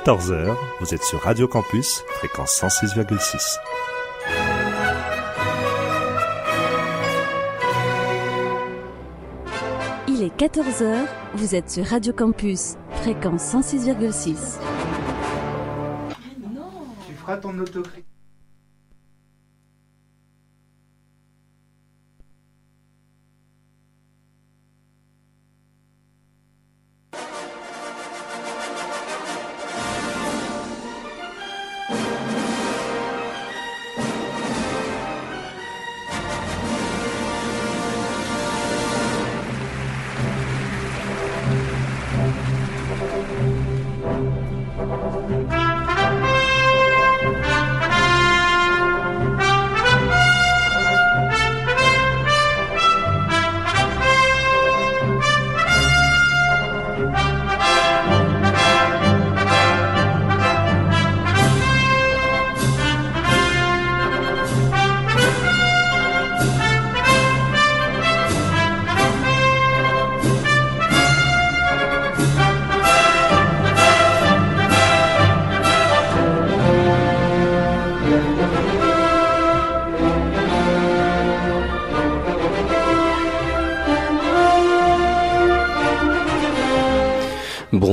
14h, vous êtes sur Radio Campus, fréquence 106,6. Il est 14h, vous êtes sur Radio Campus, fréquence 106,6. Tu feras ton autocritique.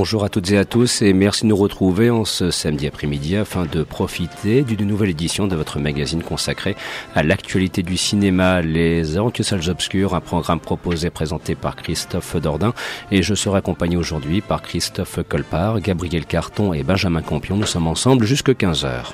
Bonjour à toutes et à tous et merci de nous retrouver en ce samedi après-midi afin de profiter d'une nouvelle édition de votre magazine consacré à l'actualité du cinéma, les aventures salles obscures, un programme proposé présenté par Christophe Dordain et je serai accompagné aujourd'hui par Christophe Colpart, Gabriel Carton et Benjamin Campion. Nous sommes ensemble jusque 15 heures.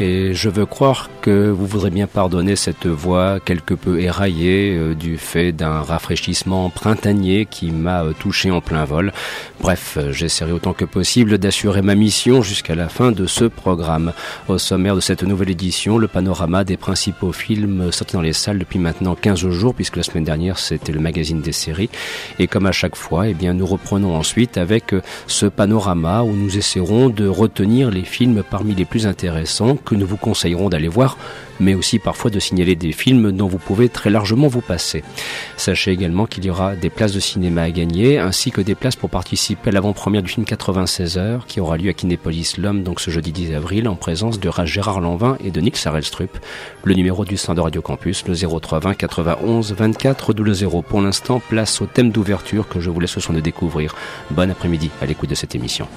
Et je veux croire que vous voudrez bien pardonner cette voix quelque peu éraillée euh, du fait d'un rafraîchissement printanier qui m'a euh, touché en plein vol. Bref, euh, j'essaierai autant que possible d'assurer ma mission jusqu'à la fin de ce programme. Au sommaire de cette nouvelle édition, le panorama des principaux films sortis dans les salles depuis maintenant 15 jours, puisque la semaine dernière c'était le magazine des séries. Et comme à chaque fois, eh bien, nous reprenons ensuite avec ce panorama où nous essaierons de retenir les films parmi les plus intéressants que nous vous conseillerons d'aller voir, mais aussi parfois de signaler des films dont vous pouvez très largement vous passer. Sachez également qu'il y aura des places de cinéma à gagner, ainsi que des places pour participer à l'avant-première du film 96 heures, qui aura lieu à Kinépolis l'Homme, donc ce jeudi 10 avril, en présence de Gérard Lanvin et de Nick Sarelstrup. Le numéro du stand de Radio Campus, le 0320 91 24 00. Pour l'instant, place au thème d'ouverture que je vous laisse le soin de découvrir. Bon après-midi à l'écoute de cette émission.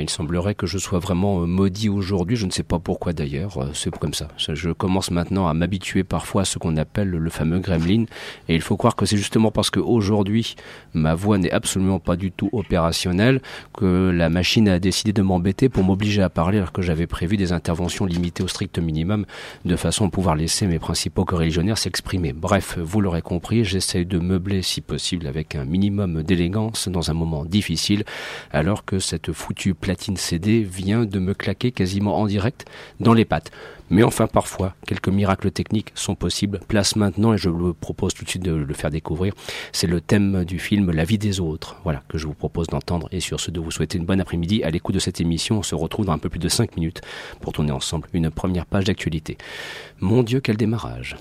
Il semblerait que je sois vraiment euh, maudit aujourd'hui. Je ne sais pas pourquoi d'ailleurs. Euh, C'est comme ça. Je commence maintenant à m'habituer parfois à ce qu'on appelle le fameux gremlin. Et il faut croire que c'est justement parce que aujourd'hui ma voix n'est absolument pas du tout opérationnelle que la machine a décidé de m'embêter pour m'obliger à parler alors que j'avais prévu des interventions limitées au strict minimum de façon à pouvoir laisser mes principaux co-religionnaires s'exprimer. Bref, vous l'aurez compris, j'essaie de meubler si possible avec un minimum d'élégance dans un moment difficile alors que cette foutue platine CD vient de me claquer quasiment en direct dans les pattes. Mais enfin, parfois, quelques miracles techniques sont possibles. Place maintenant, et je vous propose tout de suite de le faire découvrir, c'est le thème du film La vie des autres, voilà, que je vous propose d'entendre. Et sur ce, de vous souhaiter une bonne après-midi à l'écoute de cette émission. On se retrouve dans un peu plus de 5 minutes pour tourner ensemble une première page d'actualité. Mon Dieu, quel démarrage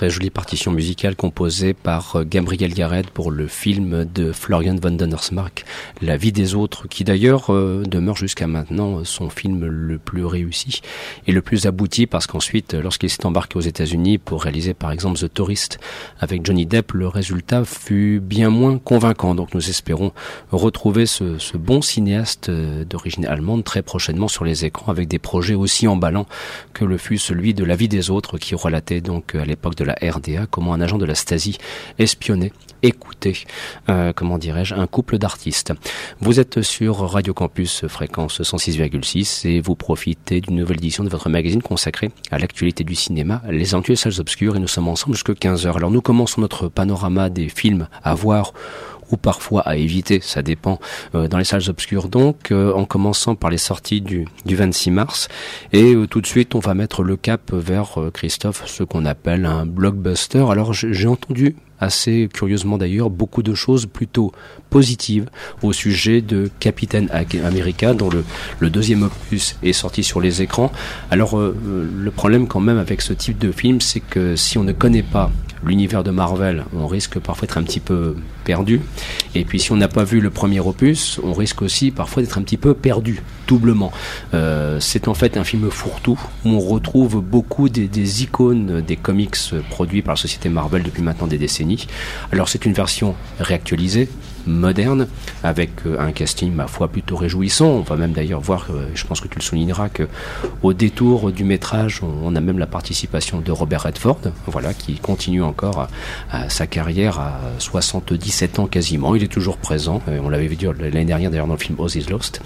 très jolie partition musicale composée par euh, Gabriel Garrett pour le film de Florian von Donnersmarck, La vie des autres, qui d'ailleurs euh, demeure jusqu'à maintenant son film le plus réussi et le plus abouti parce qu'ensuite, lorsqu'il s'est embarqué aux États-Unis pour réaliser par exemple The Tourist avec Johnny Depp, le résultat fut bien moins convaincant. Donc nous espérons retrouver ce, ce bon cinéaste euh, d'origine allemande très prochainement sur les écrans avec des projets aussi emballants que le fut celui de La vie des autres qui relatait donc à l'époque de la RDA comment un agent de la Stasi espionnait écoutait, euh, comment dirais-je, un couple d'artistes. Vous êtes sur Radio Campus fréquence 106,6 et vous profitez d'une nouvelle édition de votre magazine consacré à l'actualité du cinéma, Les Entueux Salles Obscures, et nous sommes ensemble jusqu'à 15h. Alors nous commençons notre panorama des films à voir ou parfois à éviter, ça dépend, euh, dans les salles obscures. Donc, euh, en commençant par les sorties du, du 26 mars, et euh, tout de suite, on va mettre le cap vers Christophe, ce qu'on appelle un blockbuster. Alors, j'ai entendu assez curieusement d'ailleurs, beaucoup de choses plutôt positives au sujet de Capitaine America, dont le, deuxième opus est sorti sur les écrans. Alors, euh, le problème quand même avec ce type de film, c'est que si on ne connaît pas l'univers de Marvel, on risque parfois d'être un petit peu perdu. Et puis si on n'a pas vu le premier opus, on risque aussi parfois d'être un petit peu perdu, doublement. Euh, c'est en fait un film fourre-tout où on retrouve beaucoup des, icônes des comics produits par la société Marvel depuis maintenant des décennies. Alors c'est une version réactualisée, moderne, avec euh, un casting, ma foi, plutôt réjouissant. On va même d'ailleurs voir, euh, je pense que tu le souligneras, que au détour du métrage, on, a même la participation de Robert Redford, voilà, qui continue encore sa carrière à 77 ans quasiment. Il est toujours présent. on l'avait vu l'année dernière d'ailleurs dans le film Oz is Lost.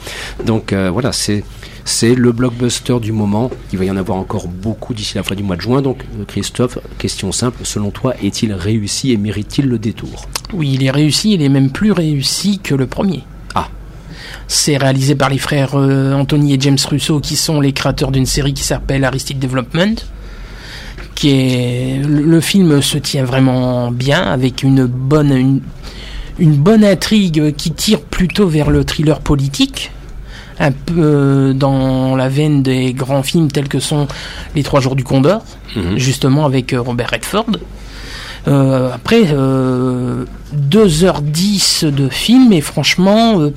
Donc euh, voilà, c'est c'est le blockbuster du moment. Il va y en avoir encore beaucoup d'ici la fin du mois de juin. Donc, Christophe, question simple. Selon toi, est-il réussi et mérite-t-il le détour? Oui, il est réussi. Il est même plus réussi que le premier. Ah. C'est réalisé par les frères euh, Anthony et James Russo, qui sont les créateurs d'une série qui s'appelle Aristide Development. Qui est le film se tient vraiment bien avec une bonne une, une bonne intrigue qui tire plutôt vers le thriller politique un peu euh, dans la veine des grands films tels que sont Les Trois Jours du Condor, Mhm. justement avec euh, Robert Redford. Euh, après, euh, 2h10 de film et franchement, euh,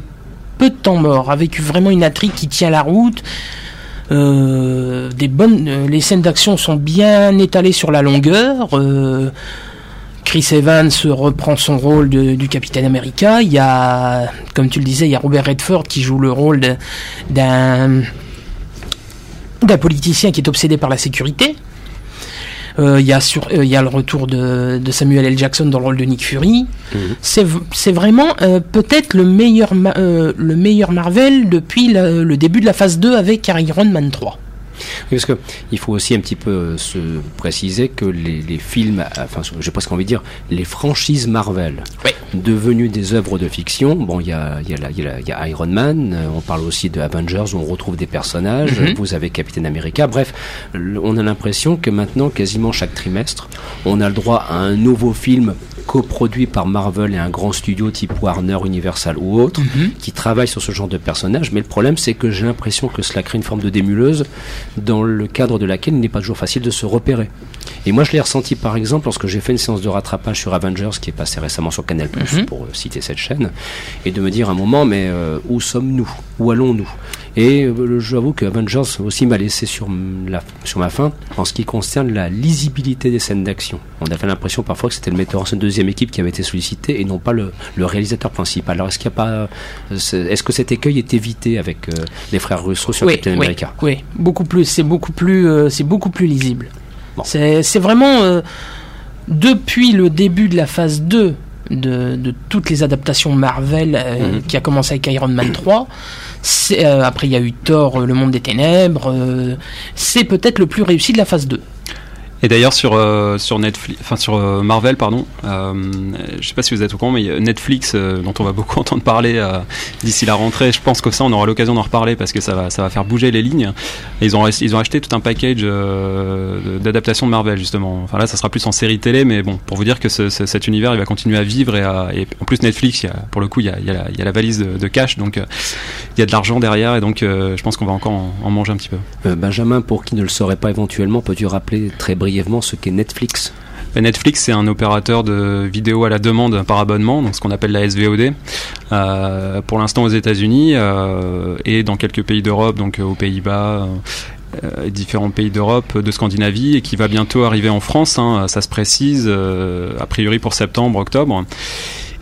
peu de temps mort, avec vraiment une intrigue qui tient la route. Des bonnes, les scènes d'action sont bien étalées sur la longueur. Chris Evans reprend son rôle de- du Capitaine America. Il y a, comme tu le disais, il y a Robert Redford qui joue le rôle d'un d'un politicien qui est obsédé par la sécurité. Euh, Il y, a sur- euh, il y a le retour de, de Samuel L. Jackson dans le rôle de Nick Fury. Mhm. C'est vraiment euh, peut-être le, meilleur ma- le meilleur Marvel depuis la- le début de la phase 2 avec Iron Man 3. Oui, parce que il faut aussi un petit peu euh, se préciser que les, les films, enfin, j'ai presque envie de dire, les franchises Marvel, Oui. devenues des œuvres de fiction. Bon, il y a, y, y, y Iron Man, euh, on parle aussi de Avengers où on retrouve des personnages. Mhm. Vous avez Captain America. Bref, on a l'impression que maintenant, quasiment chaque trimestre, on a le droit à un nouveau film coproduit par Marvel et un grand studio type Warner, Universal ou autre, qui travaille sur ce genre de personnages. Mais le problème, c'est que j'ai l'impression que cela crée une forme de démuleuse dans le cadre de laquelle il n'est pas toujours facile de se repérer. Et moi, je l'ai ressenti par exemple lorsque j'ai fait une séance de rattrapage sur Avengers qui est passée récemment sur Canal+, Mhm. pour euh, citer cette chaîne, et de me dire à un moment, mais euh, où sommes-nous? Où allons-nous? Et euh, j'avoue que Avengers aussi m'a laissé sur, la, sur ma faim en ce qui concerne la lisibilité des scènes d'action. On avait l'impression parfois que c'était le metteur en scène de deuxième équipe qui avait été sollicité et non pas le, le réalisateur principal. Alors est-ce qu'il y a pas, est-ce que cet écueil est évité avec euh, les frères Russo sur Captain oui, America? oui, beaucoup plus, c'est beaucoup plus, euh, c'est beaucoup plus lisible. Bon. C'est vraiment euh, depuis le début de la phase 2 de, de toutes les adaptations Marvel euh, Mhm. qui a commencé avec Iron Man 3. c'est, euh, après, il y a eu Thor, Le Monde des Ténèbres. euh, c'est peut-être le plus réussi de la phase 2. Et d'ailleurs sur euh, sur Netflix, enfin sur euh, Marvel pardon, euh, je sais pas si vous êtes au courant, mais Netflix euh, dont on va beaucoup entendre parler d'ici la rentrée. Je pense que ça on aura l'occasion d'en reparler parce que ça va ça va faire bouger les lignes. Ils ont ils ont acheté tout un package d'adaptation de Marvel justement. Enfin là ça sera plus en série télé, mais bon pour vous dire que ce- ce- cet univers il va continuer à vivre et, en plus Netflix, pour le coup il y a, la, valise de, cash donc il y a de l'argent derrière et donc je pense qu'on va encore en, en manger un petit peu. Benjamin, pour qui ne le saurait pas éventuellement, peux-tu rappeler très brièvement ce qu'est Netflix Ben, Netflix, c'est un opérateur de vidéo à la demande par abonnement, donc ce qu'on appelle la SVOD. Euh, pour l'instant aux États-Unis euh, et dans quelques pays d'Europe, donc euh, aux Pays-Bas. euh, différents pays d'Europe, de Scandinavie, et qui va bientôt arriver en France. hein, ça se précise, euh, a priori pour septembre, octobre.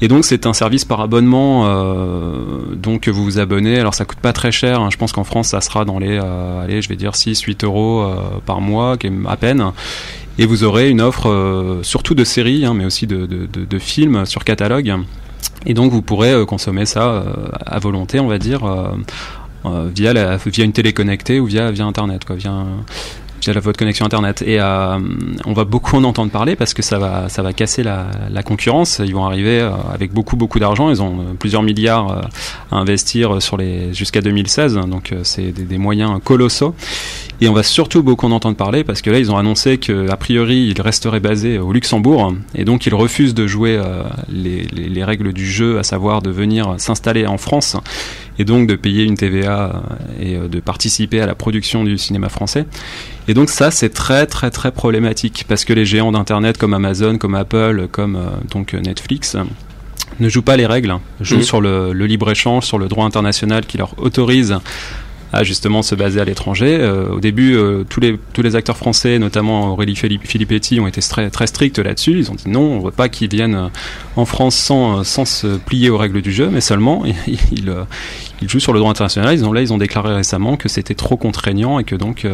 Et donc c'est un service par abonnement, euh, donc vous vous abonnez. Alors ça coûte pas très cher. hein. Je pense qu'en France ça sera dans les, euh, allez, je vais dire 6-8 euros euh, par mois, à peine. Et vous aurez une offre euh, surtout de séries, hein, mais aussi de, films sur catalogue. Et donc vous pourrez consommer ça à volonté, on va dire, via, la, via une télé connectée ou via, via Internet, la, votre connexion Internet. Et euh, on va beaucoup en entendre parler parce que ça va, ça va casser la, la concurrence. Ils vont arriver euh, avec beaucoup, beaucoup d'argent. Ils ont euh, plusieurs milliards euh, à investir sur les jusqu'à 2016. Donc c'est des, des moyens colossaux. Et on va surtout beaucoup en entendre parler parce que là, ils ont annoncé que a priori, ils resteraient basés au Luxembourg et donc ils refusent de jouer les, les- les règles du jeu, à savoir de venir s'installer en France et donc de payer une TVA et euh, de participer à la production du cinéma français. Et donc ça, c'est très très très problématique parce que les géants d'internet comme Amazon, comme Apple, comme euh, donc Netflix ne jouent pas les règles, hein. jouent Mhm. sur le, le libre échange, sur le droit international qui leur autorise justement se baser à l'étranger. Euh, au début, euh, tous, les, acteurs français, notamment Aurélie Filippetti, ont été très, très stricts là-dessus. Ils ont dit non, on ne veut pas qu'ils viennent euh, en France sans, se plier aux règles du jeu, mais seulement ils, jouent sur le droit international. Ils ont, là, ils ont déclaré récemment que c'était trop contraignant et que donc...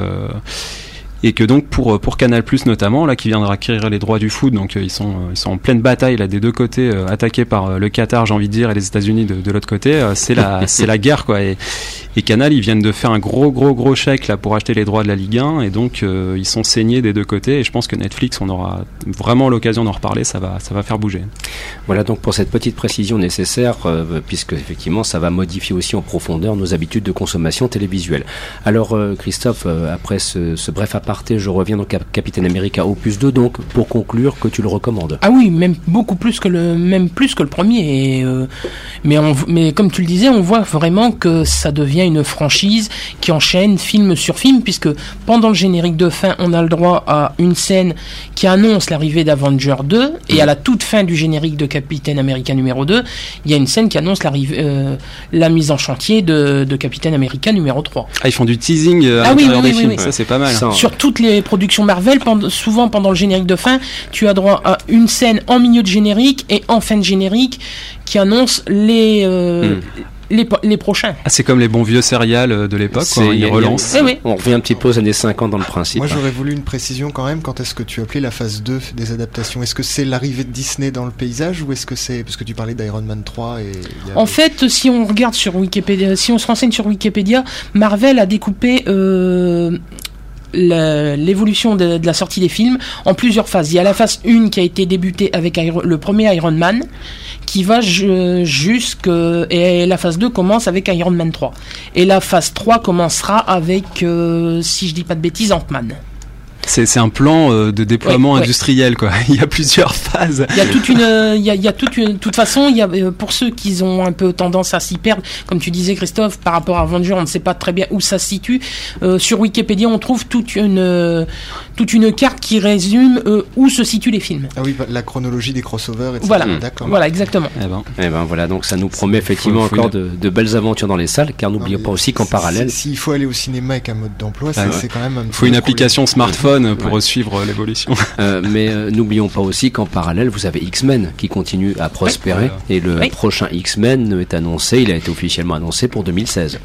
et que donc pour pour Canal Plus notamment là qui viendra acquérir les droits du foot donc euh, ils sont euh, ils sont en pleine bataille là des deux côtés euh, attaqués par euh, le Qatar j'ai envie de dire et les États-Unis de, de l'autre côté euh, c'est la c'est la guerre quoi et, et Canal ils viennent de faire un gros gros gros chèque là pour acheter les droits de la Ligue 1 et donc euh, ils sont saignés des deux côtés et je pense que Netflix on aura vraiment l'occasion d'en reparler ça va ça va faire bouger Voilà donc pour cette petite précision nécessaire, euh, puisque effectivement ça va modifier aussi en profondeur nos habitudes de consommation télévisuelle. Alors euh, Christophe, euh, après ce, ce bref aparté, je reviens donc à Capitaine America Opus 2, donc pour conclure que tu le recommandes. Ah oui, même beaucoup plus que le, même plus que le premier. Et, euh, mais, on, mais comme tu le disais, on voit vraiment que ça devient une franchise qui enchaîne film sur film, puisque pendant le générique de fin, on a le droit à une scène qui annonce l'arrivée d'Avenger 2, et à la toute fin du générique de Capitaine America numéro 2, il y a une scène qui annonce l'arrivée, euh, la mise en chantier de, de Capitaine America numéro 3. ah ils font du teasing euh, à Ah oui, l'intérieur oui, des oui, films oui. ça c'est pas mal Ça, Sur toutes les productions Marvel, souvent pendant le générique de fin, tu as droit à une scène en milieu de générique et en fin de générique qui annonce les, euh, Hmm. les, prochains. Ah, c'est comme les bons vieux céréales euh, de l'époque ils relancent Eh oui. On revient un petit peu aux années 50 dans le principe. Moi j'aurais voulu une précision quand même. Quand est-ce que tu appelais la phase 2 des adaptations? Est-ce que c'est l'arrivée de Disney dans le paysage ou est-ce que c'est. Parce que tu parlais d'Iron Man 3 et. a- En fait, si on regarde sur Wikipédia, si on se renseigne sur Wikipédia, Marvel a découpé euh, l'évolution de, la sortie des films en plusieurs phases. Il y a la phase 1 qui a été débutée avec le premier Iron Man, qui va ju- jusque et la phase 2 commence avec Iron Man 3. Et la phase 3 commencera avec, euh, si je dis pas de bêtises, Ant-Man. C'est un plan euh, de déploiement Ouais, ouais. industriel, quoi. Il y a plusieurs phases. Il y a toute une, euh, il y a, il y a toute une, toute façon, il y a, euh, pour ceux qui ont un peu tendance à s'y perdre, comme tu disais Christophe, par rapport à Avenger, on ne sait pas très bien où ça se situe. Euh, sur Wikipédia, on trouve toute une, euh, toute une carte qui résume euh, où se situent les films. Ah oui, bah, la chronologie des crossovers, etc. Voilà. D'accord. Voilà, exactement. Eh ben, Eh ben voilà, donc ça nous promet effectivement Faut- faut encore une- de, de belles aventures dans les salles, car n'oublions pas aussi qu'en si- parallèle, si- S'il faut aller au cinéma avec un mode d'emploi, Ah c'est ouais. quand même un. il faut une application smartphone pour Ouais. suivre l'évolution. Euh, mais euh, n'oublions pas aussi qu'en parallèle, vous avez X-Men qui continue à prospérer. voilà. Et le Oui. prochain X-Men est annoncé, il a été officiellement annoncé pour 2016.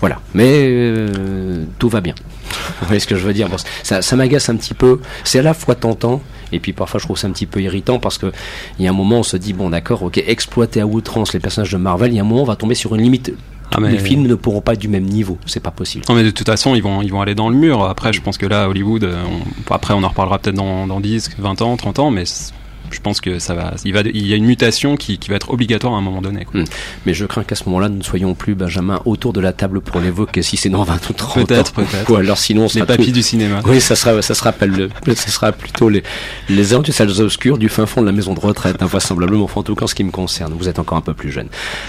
Voilà. Mais euh, tout va bien. Vous voyez ce que je veux dire? Bon, Ça, ça m'agace un petit peu. C'est à la fois tentant, et puis parfois je trouve ça un petit peu irritant parce que il y a un moment on se dit, bon d'accord, ok, exploiter à outrance les personnages de Marvel, il y a un moment on va tomber sur une limite. Ah, mais- Les films ne pourront pas être du même niveau, c'est pas possible. Non mais de toute façon ils vont ils vont aller dans le mur. Après je pense que là Hollywood, euh, on- après on en reparlera peut-être dans, dans 10, 20 ans, 30 ans, mais je pense que ça va, il va, il y a une mutation qui, qui va être obligatoire à un moment donné. quoi. Hmm. Mais je crains qu'à ce moment-là, nous ne soyons plus, Benjamin, autour de la table pour l'évoquer si c'est dans 20 ou 30 Peut-être, peut-être. Ou alors sinon, on Les sera papis tout- du cinéma. Oui, ça sera, ça se rappelle, le- ça sera plutôt les, les heures du salles obscures du fin fond de la maison de retraite, enfin, en tout cas en ce qui me concerne. Vous êtes encore un peu plus jeune.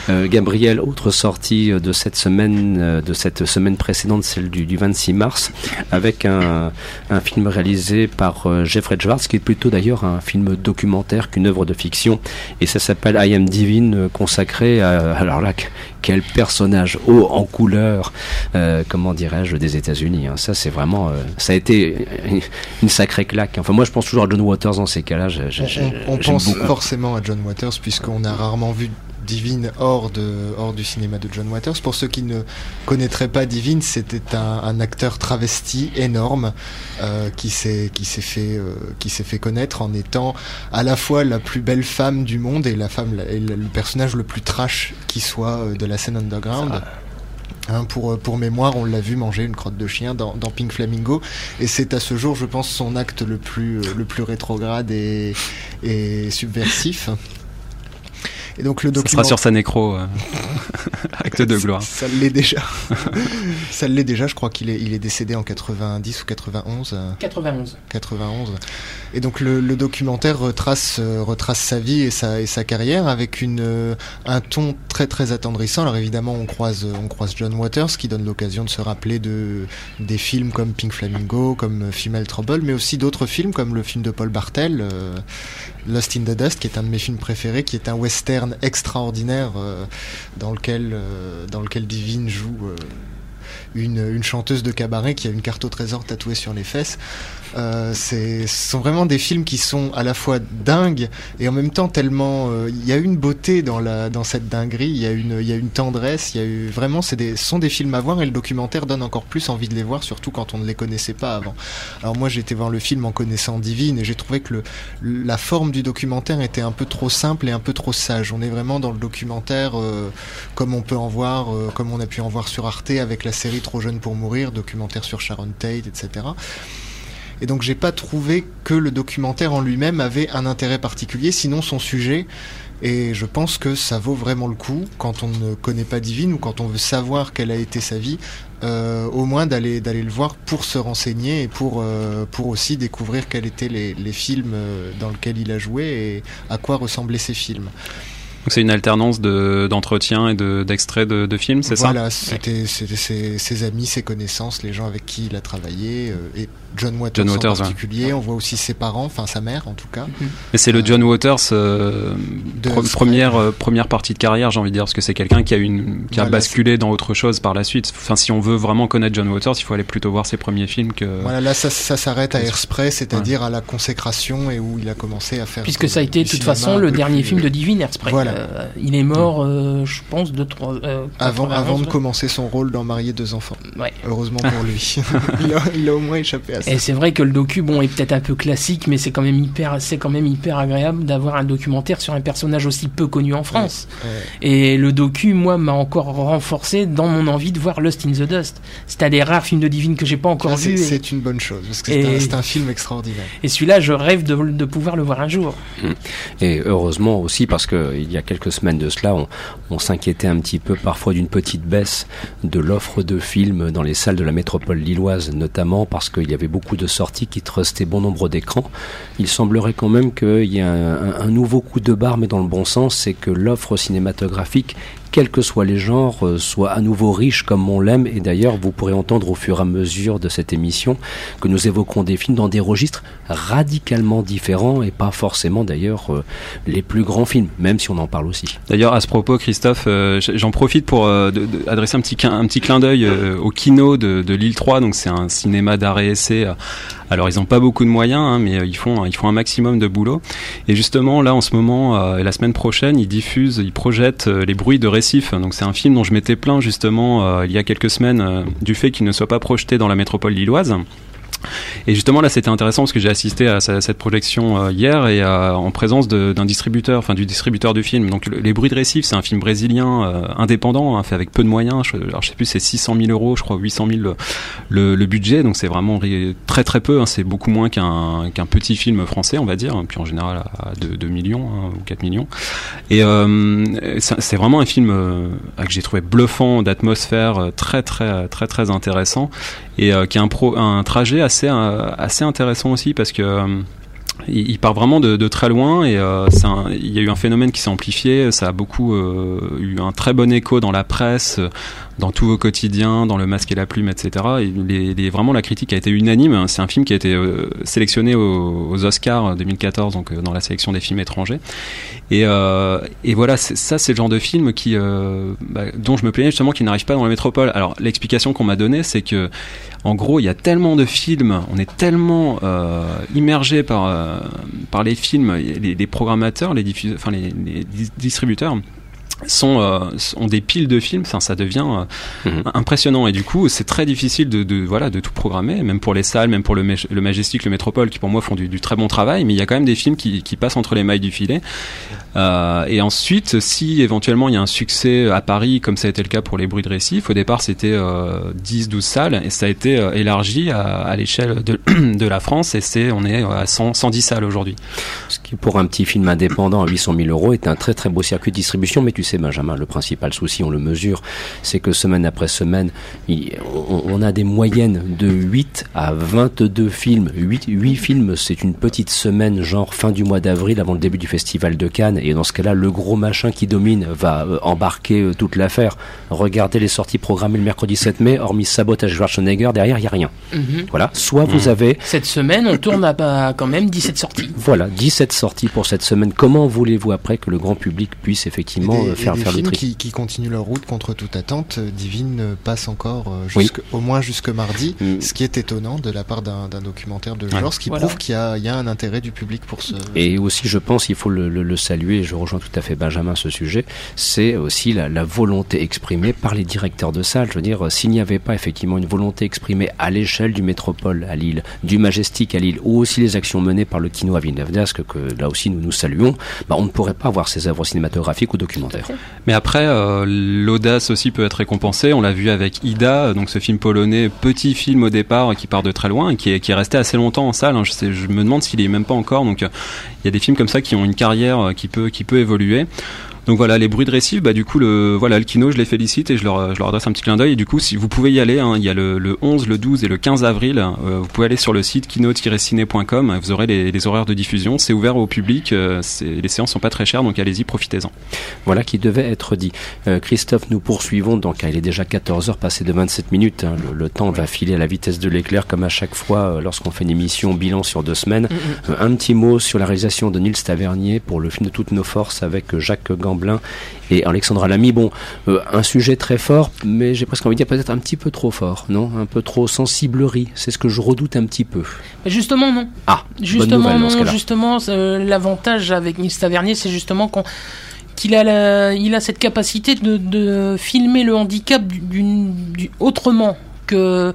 Euh, Gabriel, autre sortie euh, de cette semaine, euh, de cette semaine précédente, celle du, du 26 mars, avec un, un film réalisé par Jeffrey Schwartz, qui est plutôt d'ailleurs un film documentaire qu'une œuvre de fiction, et ça s'appelle I Am Divine, euh, consacré à, alors là, que- quel personnage haut en couleur, euh, comment dirais-je, des États-Unis. hein. Ça, c'est vraiment, euh, ça a été une- sacrée claque. Enfin, moi, je pense toujours à John Waters dans ces cas-là. Je- je- On, pense beaucoup. forcément à John Waters puisqu'on a rarement vu Divine hors, de, hors du cinéma de John Waters. Pour ceux qui ne connaîtraient pas Divine, c'était un, un acteur travesti énorme euh, qui s'est fait euh, qui fait connaître en étant à la fois la plus belle femme du monde et la femme et le personnage le plus trash qui soit euh, de la scène underground. Hein, pour, pour mémoire, on l'a vu manger une crotte de chien dans, dans Pink Flamingo, et c'est à ce jour, je pense, son acte le plus, le plus rétrograde et, et subversif. Et donc le Ça document... sera sur sa nécro, euh, acte de gloire. Ça l'est déjà. ça l'est déjà, je crois qu'il est, il est décédé en 90 ou 91. euh, 91. 91. Et donc le, le documentaire retrace, euh, retrace sa vie et sa, et sa carrière avec une, euh, un ton très très attendrissant. Alors évidemment on croise, on croise John Waters qui donne l'occasion de se rappeler de, des films comme Pink Flamingo, comme Female Trouble, mais aussi d'autres films comme le film de Paul Bartel, euh, Lost in the Dust, qui est un de mes films préférés, qui est un western extraordinaire euh, dans, lequel, euh, dans lequel Divine joue... euh, une chanteuse de cabaret qui a une carte au trésor tatouée sur les fesses. Euh, ce sont vraiment des films qui sont à la fois dingues et en même temps tellement. euh, Il y a une beauté dans, la, dans cette dinguerie, il y, a une, il y a une tendresse, il y a eu. Vraiment, c'est ce sont des films à voir et le documentaire donne encore plus envie de les voir, surtout quand on ne les connaissait pas avant. Alors, moi, été voir le film en connaissant Divine et j'ai trouvé que le, la forme du documentaire était un peu trop simple et un peu trop sage. On est vraiment dans le documentaire euh, comme on peut en voir, euh, comme on a pu en voir sur Arte avec la série Trop jeune pour mourir, documentaire sur Sharon Tate, etc. Et donc j'ai pas trouvé que le documentaire en lui-même avait un intérêt particulier, sinon son sujet. Et je pense que ça vaut vraiment le coup quand on ne connaît pas Divine ou quand on veut savoir quelle a été sa vie, euh, au moins d'aller le voir pour se renseigner et pour euh, pour aussi découvrir quels étaient les, les films euh, dans lesquels il a joué et à quoi ressemblaient ces films. Donc c'est une alternance de- d'entretiens et de- d'extraits de, de films, c'est ça? Voilà, c'était c'était ses, ses amis, ses connaissances, les gens avec qui il a travaillé, euh, et John Waters, John Waters, en ouais. particulier. On voit aussi ses parents, enfin sa mère en tout cas. Et c'est le John Waters euh, De pre- première euh, première partie de carrière, j'ai envie de dire, parce que c'est quelqu'un qui a une qui a Voilà, basculé dans autre chose par la suite. Enfin, si on veut vraiment connaître John Waters, il faut aller plutôt voir ses premiers films que. Voilà, là ça, ça s'arrête à. Airspray, c'est-à-dire à la consécration et où il a commencé à faire. Puisque ça a été de toute façon le dernier film de euh, Divine Airspray. Voilà. Euh, il est mort, euh, je pense, de trois. euh, Avant, 91, avant de commencer son rôle dans Marier deux enfants. Ouais. Heureusement pour lui. il, a, il a au moins échappé à ça. Et c'est vrai que le docu, bon, est peut-être un peu classique, mais c'est quand même hyper, c'est quand même hyper agréable d'avoir un documentaire sur un personnage aussi peu connu en France. Ouais. Et le docu, moi, m'a encore renforcé dans mon envie de voir Lost in the Dust. C'est un des rares films de Divine que j'ai pas encore c'est- vu. Et, C'est une bonne chose, parce que c'est Et- un, c'est un film extraordinaire. et celui-là, je rêve de, de pouvoir le voir un jour. Et heureusement aussi parce que il y a quelques semaines de cela, on, s'inquiétait un petit peu parfois d'une petite baisse de l'offre de films dans les salles de la métropole lilloise, notamment parce qu'il y avait beaucoup de sorties qui trustaient bon nombre d'écrans. Il semblerait quand même qu'il y ait un- un nouveau coup de barre, mais dans le bon sens, c'est que l'offre cinématographique quels que soient les genres, euh, soit à nouveau riche comme on l'aime. Et d'ailleurs, vous pourrez entendre au fur et à mesure de cette émission que nous évoquons des films dans des registres radicalement différents et pas forcément d'ailleurs euh, les plus grands films, même si on en parle aussi. D'ailleurs, à ce propos, Christophe, euh, j'en profite pour adresser un petit, clin- d'œil au Kino de, de l'île 3. Donc, c'est un cinéma d'art et essai. Alors, ils n'ont pas beaucoup de moyens, hein, mais euh, ils font, ils font un maximum de boulot. Et justement, là, en ce moment, euh, la semaine prochaine, ils diffusent, ils projettent euh, Les bruits de récif. Donc, c'est un film dont je m'étais plaint justement euh, il y a quelques semaines du fait qu'il ne soit pas projeté dans la métropole lilloise. Et justement là c'était intéressant parce que j'ai assisté à ce- cette projection euh, hier et euh, en présence d'un distributeur, enfin du distributeur du film. Donc le- Les Bruits de Récif c'est un film brésilien euh, indépendant, hein, fait avec peu de moyens. Je, alors je sais plus c'est 600 000 euros, je crois 800 000 le, le, budget. Donc c'est vraiment très très peu. hein, c'est beaucoup moins qu'un qu'un petit film français on va dire. Puis en général à 2, 2 millions hein, ou 4 millions. Et c'est vraiment un film que j'ai trouvé bluffant, d'atmosphère, très très très très intéressant et qui a un, pro, un trajet assez euh, assez intéressant aussi parce que euh, il, part vraiment de, très loin et euh, il y a eu un phénomène qui s'est amplifié. Ça a beaucoup eu un très bon écho dans la presse, dans tous vos quotidiens, dans le masque et la plume, etc. Et les, vraiment la critique a été unanime. C'est un film qui a été sélectionné aux, Oscars 2014, donc dans la sélection des films étrangers. Et, voilà, ça c'est le genre de film qui, bah, dont je me plaignais justement qu'il n'arrive pas dans la métropole. Alors l'explication qu'on m'a donnée, c'est que en gros, il y a tellement de films, on est tellement euh, immergé par euh, par les films, les, les programmateurs, les diffuseurs, enfin les, les dis- distributeurs sont euh, ont des piles de films, enfin ça devient euh, Mhm. impressionnant et du coup c'est très difficile de, de voilà de tout programmer, même pour les salles, même pour le, Majestic, le Métropole qui pour moi font du, du très bon travail, mais il y a quand même des films qui, qui passent entre les mailles du filet. Euh, et ensuite, si éventuellement il y a un succès à Paris, comme ça a été le cas pour les bruits de récif, au départ c'était euh, 10-12 salles et ça a été euh, élargi à, à l'échelle de, de la France et c'est on est à 100, 110 salles aujourd'hui. Qui, pour un petit film indépendant à 800 000 euros, est un très très beau circuit de distribution. Mais tu sais, Benjamin, le principal souci, on le mesure, c'est que semaine après semaine, il- on, on a des moyennes de 8 à 22 films. 8, 8 films, c'est une petite semaine, genre fin du mois d'avril, avant le début du festival de Cannes. Et dans ce cas-là, le gros machin qui domine va euh, embarquer euh, toute l'affaire. Regardez les sorties programmées le mercredi 7 mai, hormis sabotage Schwarzenegger, derrière, il n'y a rien. Mhm. Voilà. Soit vous avez Cette semaine, on tourne à, à quand même 17 sorties. voilà, 17 sorties pour cette semaine. Comment voulez-vous après que le grand public puisse effectivement Et des, euh, faire, et des faire le tri qui, qui continuent leur route contre toute attente. euh, Divine euh, passe encore euh, Oui. au moins jusque mardi, Mm. ce qui est étonnant de la part d'un documentaire de Ouais. genre, ce qui Voilà. prouve qu'il y, a- il y a un intérêt du public pour ce. Et aussi, je pense, il faut le, le- le saluer, et je rejoins tout à fait Benjamin à ce sujet, c'est aussi la, la volonté exprimée par les directeurs de salle. Je veux dire, s'il n'y avait pas effectivement une volonté exprimée à l'échelle du métropole à Lille, du Majestic à Lille, ou aussi les actions menées par le Kino à Villeneuve d'Ascq, que là aussi nous nous saluons, bah, on ne pourrait pas voir ces œuvres cinématographiques ou documentaires. Mais après, euh, l'audace aussi peut être récompensée. On l'a vu avec Ida, donc ce film polonais, petit film au départ qui part de très loin et qui est, qui est resté assez longtemps en salle. hein. Je, sais, je me demande s'il est même pas encore. Donc euh, il y a des films comme ça qui ont une carrière euh, qui peut, qui peut évoluer. Donc voilà, les bruits de récif, bah du coup le voilà le kino, je les félicite et je leur, je leur adresse un petit clin d'œil. Et du coup, si vous pouvez y aller, hein, il y a le, le 11, le 12 et le 15 avril. euh, vous pouvez aller sur le site kino-ciné.com. Vous aurez les, les horaires de diffusion. C'est ouvert au public. euh, les séances sont pas très chères, donc allez-y, profitez-en. Voilà qui devait être dit. Euh, Christophe, nous poursuivons, donc il est déjà 14h passé de 27 minutes. hein. le, le temps va filer à la vitesse de l'éclair comme à chaque fois euh, lorsqu'on fait une émission bilan sur deux semaines. Euh, un petit mot sur la réalisation de Nils Tavernier pour le film de toutes nos forces avec Jacques Et Alexandra Lamy. Bon, euh, un sujet très fort, mais j'ai presque envie de dire peut-être un petit peu trop fort, non? Un peu trop sensiblerie. C'est ce que je redoute un petit peu. Mais Justement, non. Ah, bonne Justement, nouvelle non. Justement, euh, l'avantage avec Nils Tavernier, c'est justement qu'on qu'il a, la- il a cette capacité de, de filmer le handicap autrement que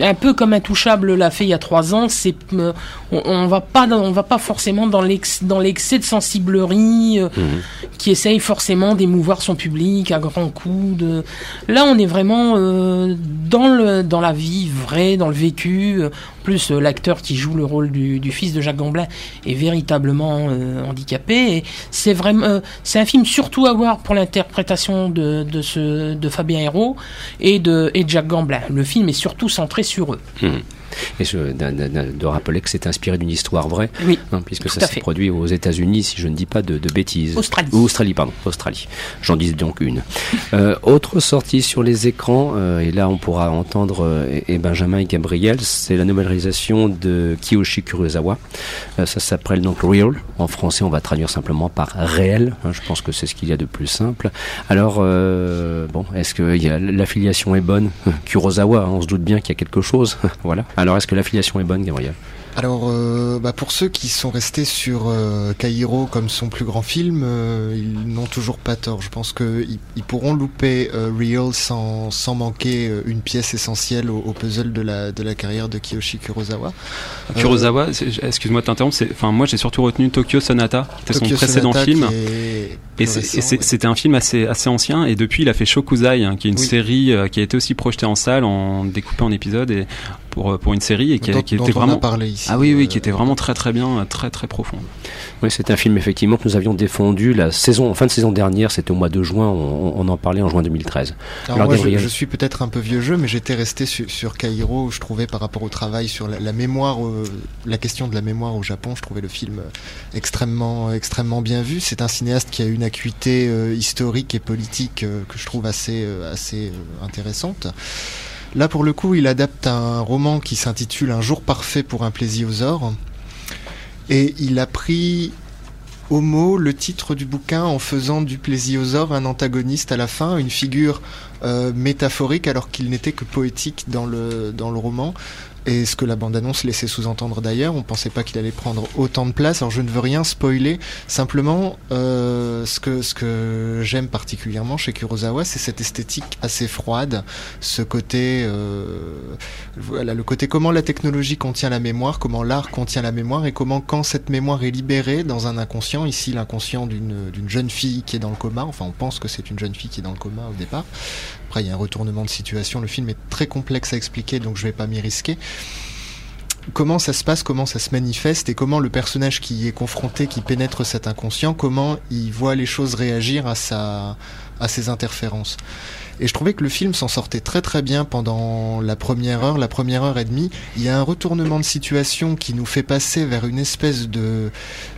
un peu comme Intouchable l'a fait il y a trois ans. C'est euh, on, on va pas dans- on va pas forcément dans l'excès de sensiblerie euh, Mhm. qui essaye forcément d'émouvoir son public à grands coups. De... Là, on est vraiment euh, dans, le, dans la vie vraie, dans le vécu. Plus, euh, l'acteur qui joue le rôle du, fils de Jacques Gamblin est véritablement euh, handicapé. C'est vraiment, euh, c'est un film surtout à voir pour l'interprétation de, de, Fabien Hérault et de, et Jacques Gamblin. Le film est surtout centré sur eux. Mhm. Et je, de rappeler que c'est inspiré d'une histoire vraie, Oui. hein, puisque ça s'est produit aux États-Unis, si je ne dis pas de, de bêtises. Australie. Australie, pardon, Australie. J'en dis donc une. Euh, autre sortie sur les écrans, euh, et là on pourra entendre euh, et, Benjamin et Gabriel, c'est la nouvelle réalisation de Kiyoshi Kurosawa. Ça s'appelle donc Real. En français, on va traduire simplement par réel. hein, je pense que c'est ce qu'il y a de plus simple. Alors, bon, est-ce que l'affiliation est bonne? Kurosawa, on se doute bien qu'il y a quelque chose. voilà. Alors, est-ce que l'affiliation est bonne, Gabriel? Alors, euh, bah, pour ceux qui sont restés sur euh, Cairo comme son plus grand film, euh, ils n'ont toujours pas tort. Je pense qu'ils ils pourront louper euh, Real sans, sans manquer euh, une pièce essentielle au, au puzzle de la, de la carrière de Kiyoshi Kurosawa. Euh, Kurosawa, c'est- excuse-moi de t'interrompre, enfin moi j'ai surtout retenu Tokyo Sonata, qui était son précédent Sonata, film. qui est Et ouais. c'était un film assez, assez ancien et depuis il a fait Shokuzai hein, qui est une Oui. série euh, qui a été aussi projetée en salle en découpée en épisodes et pour, euh, pour une série et qui, a- dont, qui dont était on vraiment a parlé ici. ah oui oui euh, qui était vraiment très très bien très très profond Oui, c'est un film effectivement que nous avions défendu la saison, en fin de saison dernière, c'était au mois de juin, on, on en parlait en juin 2013. Alors Alors, moi, je, Gabriel. je suis peut-être un peu vieux jeu, mais j'étais resté sur, sur Cairo, où je trouvais par rapport au travail sur la, la mémoire, euh, la question de la mémoire au Japon, je trouvais le film extrêmement, extrêmement bien vu. C'est un cinéaste qui a une acuité euh, historique et politique euh, que je trouve assez, euh, intéressante. Là, pour le coup, il adapte un roman qui s'intitule Un jour parfait pour un plésiosaure. Et il a pris au mot le titre du bouquin en faisant du plésiosaure un antagoniste à la fin, une figure métaphorique alors qu'il n'était que poétique dans le roman. Et ce que la bande-annonce laissait sous-entendre d'ailleurs, on pensait pas qu'il allait prendre autant de place. Alors je ne veux rien spoiler, simplement euh, ce que, ce que j'aime particulièrement chez Kurosawa, c'est cette esthétique assez froide, ce côté, euh, voilà, le côté comment la technologie contient la mémoire, comment l'art contient la mémoire et comment quand cette mémoire est libérée dans un inconscient, ici l'inconscient d'une jeune fille qui est dans le coma, enfin on pense que c'est une jeune fille qui est dans le coma au départ. Après il y a un retournement de situation, le film est très complexe à expliquer donc je vais pas m'y risquer comment ça se passe, comment ça se manifeste et comment le personnage qui y est confronté, qui pénètre cet inconscient, comment il voit les choses réagir à sa, à ses interférences? Et je trouvais que le film s'en sortait très très bien pendant la première heure, la première heure et demie. Il y a un retournement de situation qui nous fait passer vers une espèce de,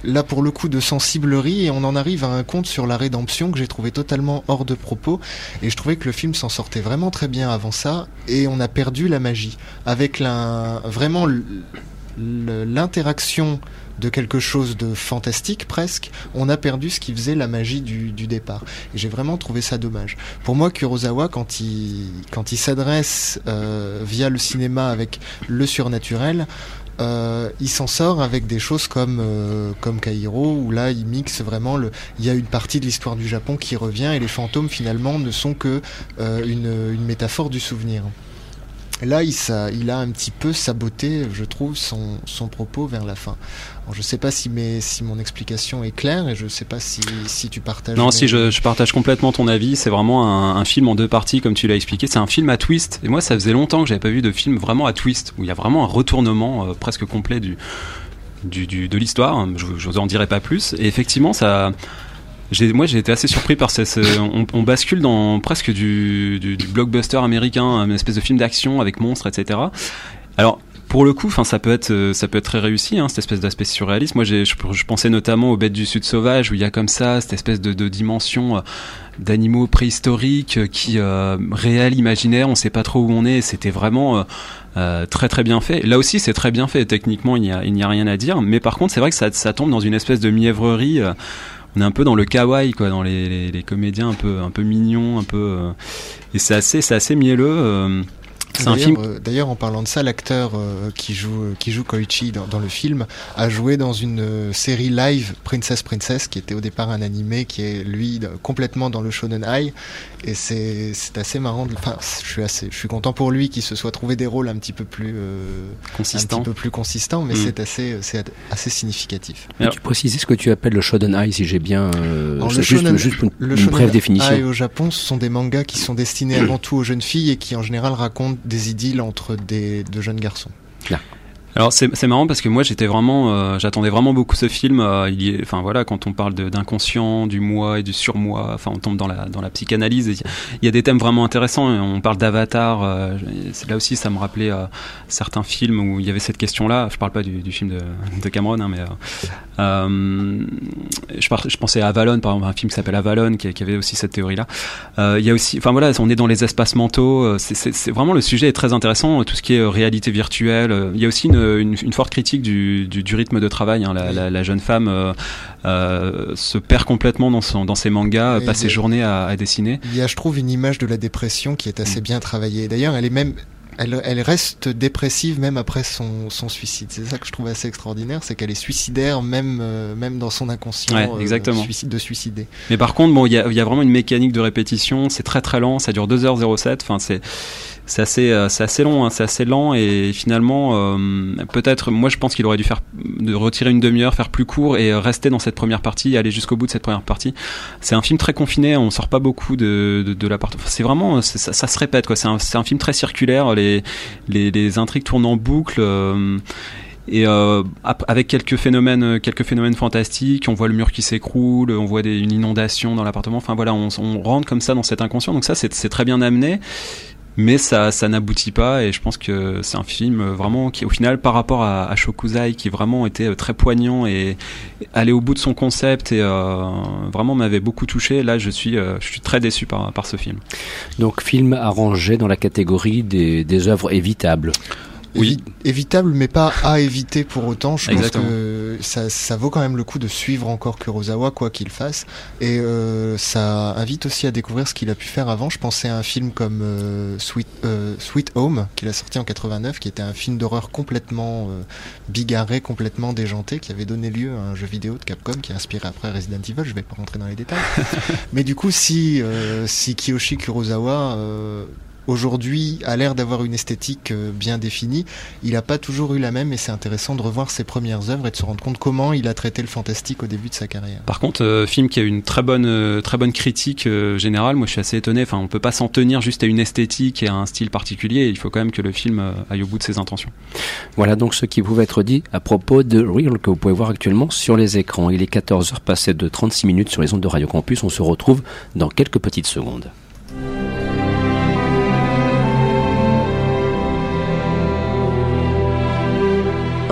là pour le coup, de sensiblerie et on en arrive à un conte sur la rédemption que j'ai trouvé totalement hors de propos. Et je trouvais que le film s'en sortait vraiment très bien avant ça et on a perdu la magie avec la, vraiment l'interaction de quelque chose de fantastique presque, on a perdu ce qui faisait la magie du, départ. Et j'ai vraiment trouvé ça dommage. Pour moi, Kurosawa, quand il, s'adresse euh, via le cinéma avec le surnaturel, euh, il s'en sort avec des choses comme euh, comme Cairo où là il mixe vraiment le il y a une partie de l'histoire du Japon qui revient et les fantômes finalement ne sont que euh, une métaphore du souvenir. Là, il, ça, il a un petit peu saboté, je trouve, son, son propos vers la fin. Alors, je sais pas si, mes, si mon explication est claire et je sais pas si, si tu partages. non mes- si je, je partage complètement ton avis. C'est vraiment un, un film en deux parties comme tu l'as expliqué. C'est un film à twist. Et moi ça faisait longtemps que j'avais pas vu de film vraiment à twist où il y a vraiment un retournement euh, presque complet du, du, du- de l'histoire. Je, je vous en dirai pas plus. Et effectivement ça moi j'ai été assez surpris par ce, ce- on, bascule dans presque du, blockbuster américain, une espèce de film d'action avec monstres, etc. Alors pour le coup, enfin ça peut être euh, très réussi, hein, cette espèce d'aspect surréaliste. Moi je, pensais notamment aux bêtes du sud sauvage où il y a comme ça cette espèce de, dimension euh, d'animaux préhistoriques euh, qui euh, réel, imaginaire, on sait pas trop où on est. C'était vraiment euh, euh, très très bien fait. Là aussi c'est très bien fait. Techniquement il n'y a, rien à dire, mais par contre c'est vrai que ça, tombe dans une espèce de mièvrerie. euh, on est un peu dans le kawaii quoi dans les, les, les comédiens un peu un peu mignons un peu euh, et c'est assez c'est assez mielleux euh, D'ailleurs, euh, D'ailleurs, en parlant de ça, l'acteur euh, qui joue euh, qui joue Koichi dans, dans le film a joué dans une série live Princess Princess, qui était au départ un animé, qui est lui complètement dans le shonen high, et c'est c'est assez marrant. de- Enfin, je suis assez, je suis content pour lui qu'il se soit trouvé des rôles un petit peu plus euh, un consistant petit peu plus consistants, mais Mm. c'est assez c'est assez significatif. Tu préciser ce que tu appelles le Shonen Eye, si j'ai bien. euh, Alors, le juste, shonen- juste une, Le une brève définition. au Japon, ce sont des mangas qui sont destinés avant tout aux jeunes filles et qui en général racontent des idylles entre des de jeunes garçons. Alors c'est marrant parce que moi j'étais vraiment euh, j'attendais vraiment beaucoup ce film euh, il y enfin voilà quand on parle d'inconscient du moi et du surmoi enfin on tombe dans la dans la psychanalyse. Il y a- des thèmes vraiment intéressants on parle d'Avatar euh, là aussi ça me rappelait certains films où il y avait cette question là je parle pas du, film de, Cameron hein, mais je, par- pensais à Avalon par exemple un film qui s'appelle Avalon qui, avait aussi cette théorie là euh, il y a aussi enfin voilà on est dans les espaces mentaux c'est- vraiment le sujet est très intéressant tout ce qui est réalité virtuelle il y a aussi une, une, une forte critique du, du, du rythme de travail hein. la, la, la jeune femme euh, euh, se perd complètement dans, son, dans ses mangas passe ses journées à, à dessiner Il y a, je trouve, une image de la dépression qui est assez bien travaillée. D'ailleurs, elle est même elle, elle reste dépressive même après son, son suicide. C'est ça que je trouve assez extraordinaire, c'est qu'elle est suicidaire même, euh, même dans son inconscient Ouais, euh, exactement. suicide- de suicider. Mais par contre, bon, il y a, y a vraiment une mécanique de répétition. C'est très très lent. Ça dure 2h07. Enfin, c'est c'est assez euh, assez long. hein, c'est assez lent et finalement, euh, peut-être, moi, je pense qu'il aurait dû faire de retirer une demi-heure, faire plus court et euh, rester dans cette première partie, aller jusqu'au bout de cette première partie. C'est un film très confiné. On sort pas beaucoup de de, de c'est vraiment ça, se répète quoi. C'est un un film très circulaire. Les les, intrigues tournent en boucle. et avec quelques phénomènes, quelques phénomènes fantastiques, on voit le mur qui s'écroule, on voit une inondation dans l'appartement. Enfin voilà, on, rentre comme ça dans cet inconscient. Donc ça, c'est très bien amené, mais ça, ça n'aboutit pas. Et je pense que c'est un film vraiment qui, au final, par rapport à, à Shokuzai, qui vraiment était très poignant et allait au bout de son concept et euh, vraiment m'avait beaucoup touché. Là, je suis, euh, je suis très déçu par, par ce film. Donc film arrangé dans la catégorie des œuvres évitables. Oui. Évi- évitable, mais pas à éviter pour autant. Je Exactement. pense que ça, ça vaut quand même le coup de suivre encore Kurosawa, quoi qu'il fasse. Et euh, ça invite aussi à découvrir ce qu'il a pu faire avant. Je pensais à un film comme euh, Sweet, euh, Sweet Home, qu'il a sorti en 89, qui était un film d'horreur complètement euh, bigarré, complètement déjanté, qui avait donné lieu à un jeu vidéo de Capcom qui a inspiré après Resident Evil. Je vais pas rentrer dans les détails. mais du coup, si, euh, si Kiyoshi Kurosawa... Aujourd'hui, a l'air d'avoir une esthétique euh, bien définie il n'a pas toujours eu la même et c'est intéressant de revoir ses premières œuvres et de se rendre compte comment il a traité le fantastique au début de sa carrière. Par contre, euh, film qui a eu une très bonne, euh, très bonne critique euh, générale. Moi, je suis assez étonné. Enfin, on peut pas s'en tenir juste à une esthétique et à un style particulier. Il faut quand même que le film euh, aille au bout de ses intentions. Voilà donc ce qui pouvait être dit à propos de Real que vous pouvez voir actuellement sur les écrans. Il est 14h passé de 36 minutes sur les ondes de Radio Campus. On se retrouve dans quelques petites secondes.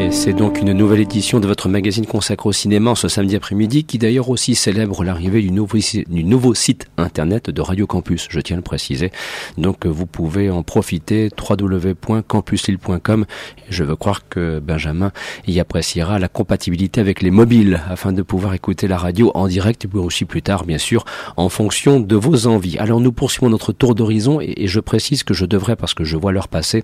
Et c'est donc une nouvelle édition de votre magazine consacré au cinéma ce samedi après-midi, qui d'ailleurs aussi célèbre l'arrivée du nouveau, nouveau site internet de Radio Campus, je tiens à le préciser. Donc euh, vous pouvez en profiter, www.campuslille.com. Je veux croire que Benjamin y appréciera la compatibilité avec les mobiles, afin de pouvoir écouter la radio en direct, et puis aussi plus tard, bien sûr, en fonction de vos envies. Alors nous poursuivons notre tour d'horizon, et, et je précise que je devrais, parce que je vois l'heure passer,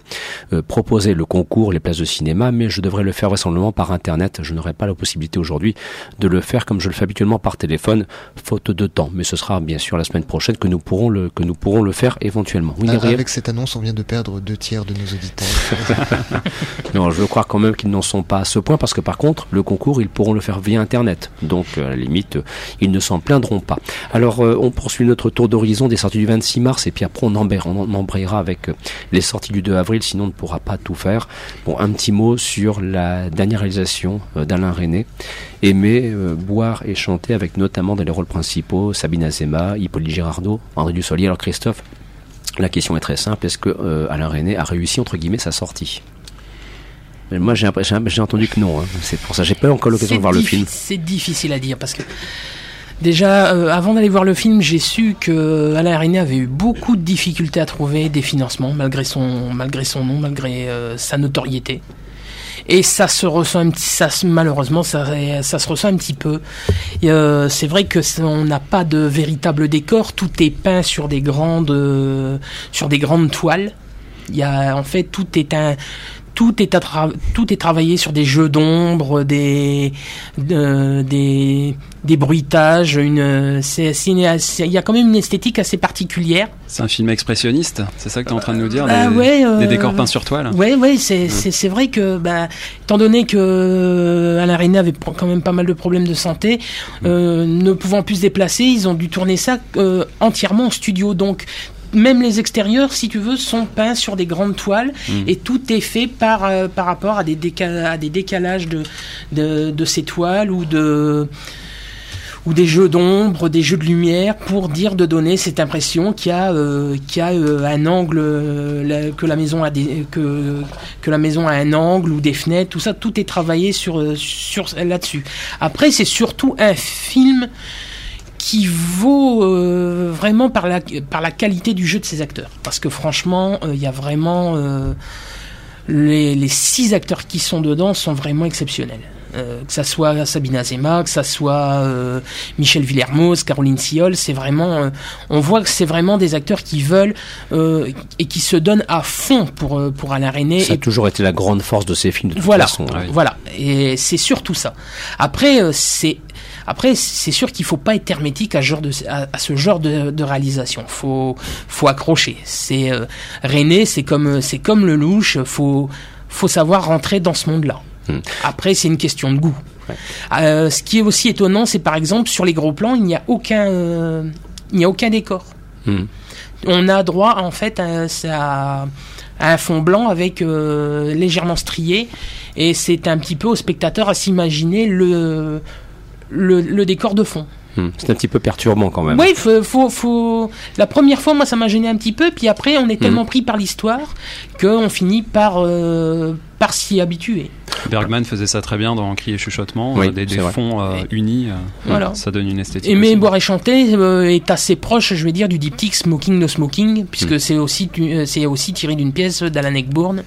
euh, proposer le concours, les places de cinéma, mais je devrais le faire vraisemblablement par internet. Je n'aurai pas la possibilité aujourd'hui de le faire comme je le fais habituellement par téléphone, faute de temps. Mais ce sera bien sûr la semaine prochaine que nous pourrons le, que nous pourrons le faire éventuellement. Oui, Ah, Gabriel Avec cette annonce, on vient de perdre deux tiers de nos auditeurs. Non, je veux croire quand même qu'ils n'en sont pas à ce point parce que par contre, le concours, ils pourront le faire via Internet. Donc, euh, à la limite, euh, ils ne s'en plaindront pas. Alors, euh, on poursuit notre tour d'horizon des sorties du 26 mars et puis après, on, embrayera, on embrayera avec euh, les sorties du 2 avril, sinon on ne pourra pas tout faire. Bon, un petit mot sur la dernière réalisation euh, d'Alain René. Aimer, euh, boire et chanter avec notamment dans les rôles principaux Sabine Azema, Hippolyte Girardot, André Dussolier. Alors, Christophe, la question est très simple. Est-ce que euh, Alain René a réussi, entre guillemets, sa sortie? Moi, j'ai entendu que non. hein. C'est pour ça j'ai pas eu encore l'occasion de voir le film. C'est difficile à dire parce que déjà, euh, avant d'aller voir le film, j'ai su que Alain René avait eu beaucoup de difficultés à trouver des financements malgré son, malgré son nom, malgré euh, sa notoriété. Et ça se ressent un petit, ça se- malheureusement, ça, ça se ressent un petit peu. Euh, c'est vrai que on n'a pas de véritable décor. Tout est peint sur des grandes, euh, sur des grandes toiles. Il y a, en fait, tout est un, tout est, tout est travaillé sur des jeux d'ombre, des, de- des, des bruitages. Une, c'est, il y a quand même une esthétique assez particulière. C'est un film expressionniste, c'est ça que tu es en train de nous dire Bah des, ouais, euh, des décors peints sur toile? Ouais, ouais, c'est, c'est vrai que, bah, étant donné que euh, Alain René avait quand même pas mal de problèmes de santé, euh, ne pouvant plus se déplacer, ils ont dû tourner ça entièrement en studio. Donc, même les extérieurs, si tu veux, sont peints sur des grandes toiles Mhm. et tout est fait par, euh, par rapport à des, décal- à des décalages de, de, de ces toiles ou de ou des jeux d'ombre, des jeux de lumière pour dire de donner cette impression qu'il y a, euh, y a euh, un angle, euh, la- que la maison a des, que, que la maison a un angle ou des fenêtres, tout ça, tout est travaillé sur, sur là-dessus. Après, c'est surtout un film qui vaut euh, vraiment par la, par la qualité du jeu de ses acteurs. Parce que franchement, euh, il y a vraiment... euh, les, les six acteurs qui sont dedans sont vraiment exceptionnels. Que ça soit Sabine Azema, que ça soit Michel Villermoz, Caroline Siol, c'est vraiment, on voit que c'est vraiment des acteurs qui veulent et qui se donnent à fond pour pour Alain René Ça a et toujours été la grande force de ces films de toute voilà, façon. voilà. Et c'est surtout ça. Après, c'est après c'est sûr qu'il faut pas être hermétique à, ce genre de, à, à ce genre de, de réalisation. Faut faut accrocher. C'est euh, René, c'est comme c'est comme le louche. Faut faut savoir rentrer dans ce monde-là. Hmm. Après, c'est une question de goût. Euh, ce qui est aussi étonnant, c'est par exemple sur les gros plans, il n'y a aucun euh, il n'y a aucun décor. Hmm. On a droit en fait à, à- à un fond blanc avec euh, légèrement strié et c'est un petit peu au spectateur à s'imaginer le, le le décor de fond. Hmm. C'est un petit peu perturbant quand même. Oui, faut, faut, faut- La première fois, moi, ça m'a gêné un petit peu, puis après, on est tellement pris par l'histoire qu'on finit par, euh, par s'y habituer. Bergman faisait ça très bien dans Cri et Chuchotement, Oui, euh, des, fonds euh, unis, euh, Voilà. ça donne une esthétique. Aimer, boire et chanter euh, est assez proche, je vais dire, du diptyque Smoking No Smoking, puisque c'est aussi, euh, aussi tiré d'une pièce d'Alan Ayckbourn.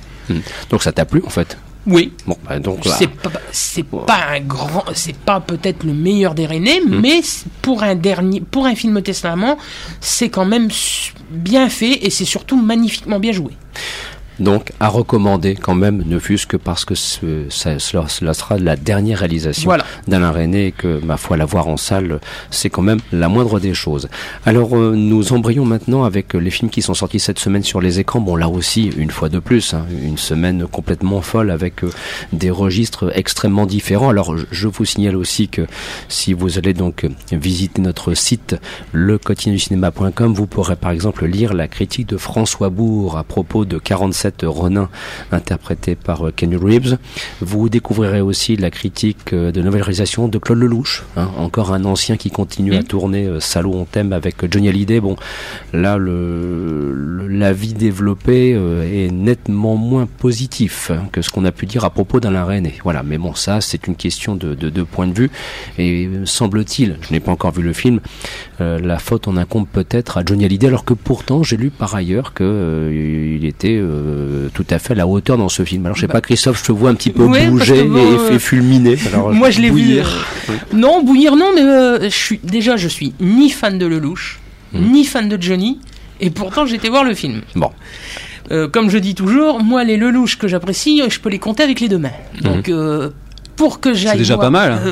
Donc ça t'a plu en fait? Oui, Bon, bah, donc là, c'est pas, c'est pas un grand, c'est pas peut-être le meilleur des René, mais c'est- pour un dernier, pour un film testament, c'est quand même bien fait et c'est surtout magnifiquement bien joué. Donc à recommander quand même, ne fût-ce que parce que ce- ça, cela, cela sera la dernière réalisation Voilà. d'Alain René et que ma foi la voir en salle, c'est quand même la moindre des choses. Alors euh, nous embrayons maintenant avec les films qui sont sortis cette semaine sur les écrans. Bon là aussi, une fois de plus, hein, une semaine complètement folle avec euh, des registres extrêmement différents. Alors je- vous signale aussi que si vous allez donc visiter notre site lequotidienducinéma.com, vous pourrez par exemple lire la critique de François Bourg à propos de 47 Ronin interprété par euh, Ken Reeves. Vous découvrirez aussi la critique euh, de nouvelle réalisation de Claude Lelouch, hein, encore un ancien qui continue à tourner euh, Salaud on t'aime avec Johnny Hallyday. Bon, là le, le- l'avis développé euh, est nettement moins positif hein, que ce qu'on a pu dire à propos d'Alain René. Voilà, mais bon, ça c'est une question de, de, de point de vue et semble-t-il, je n'ai pas encore vu le film, euh, la faute en incombe peut-être à Johnny Hallyday, alors que pourtant j'ai lu par ailleurs que euh, était euh, tout à fait à la hauteur dans ce film. Alors je sais pas, Christophe, je te vois un petit peu Ouais, bouger bon, et, euh, fait fulminer. Alors, Moi, je l'ai vu. bouillir. euh, Non, bouillir, non, mais euh, je suis déjà, je suis ni fan de Lelouch, ni fan de Johnny, et pourtant j'étais voir le film. Bon, Euh, comme je dis toujours, moi, les Lelouch que j'apprécie, je peux les compter avec les deux mains. Donc, euh, pour que j'aille. C'est déjà voir- pas mal. euh,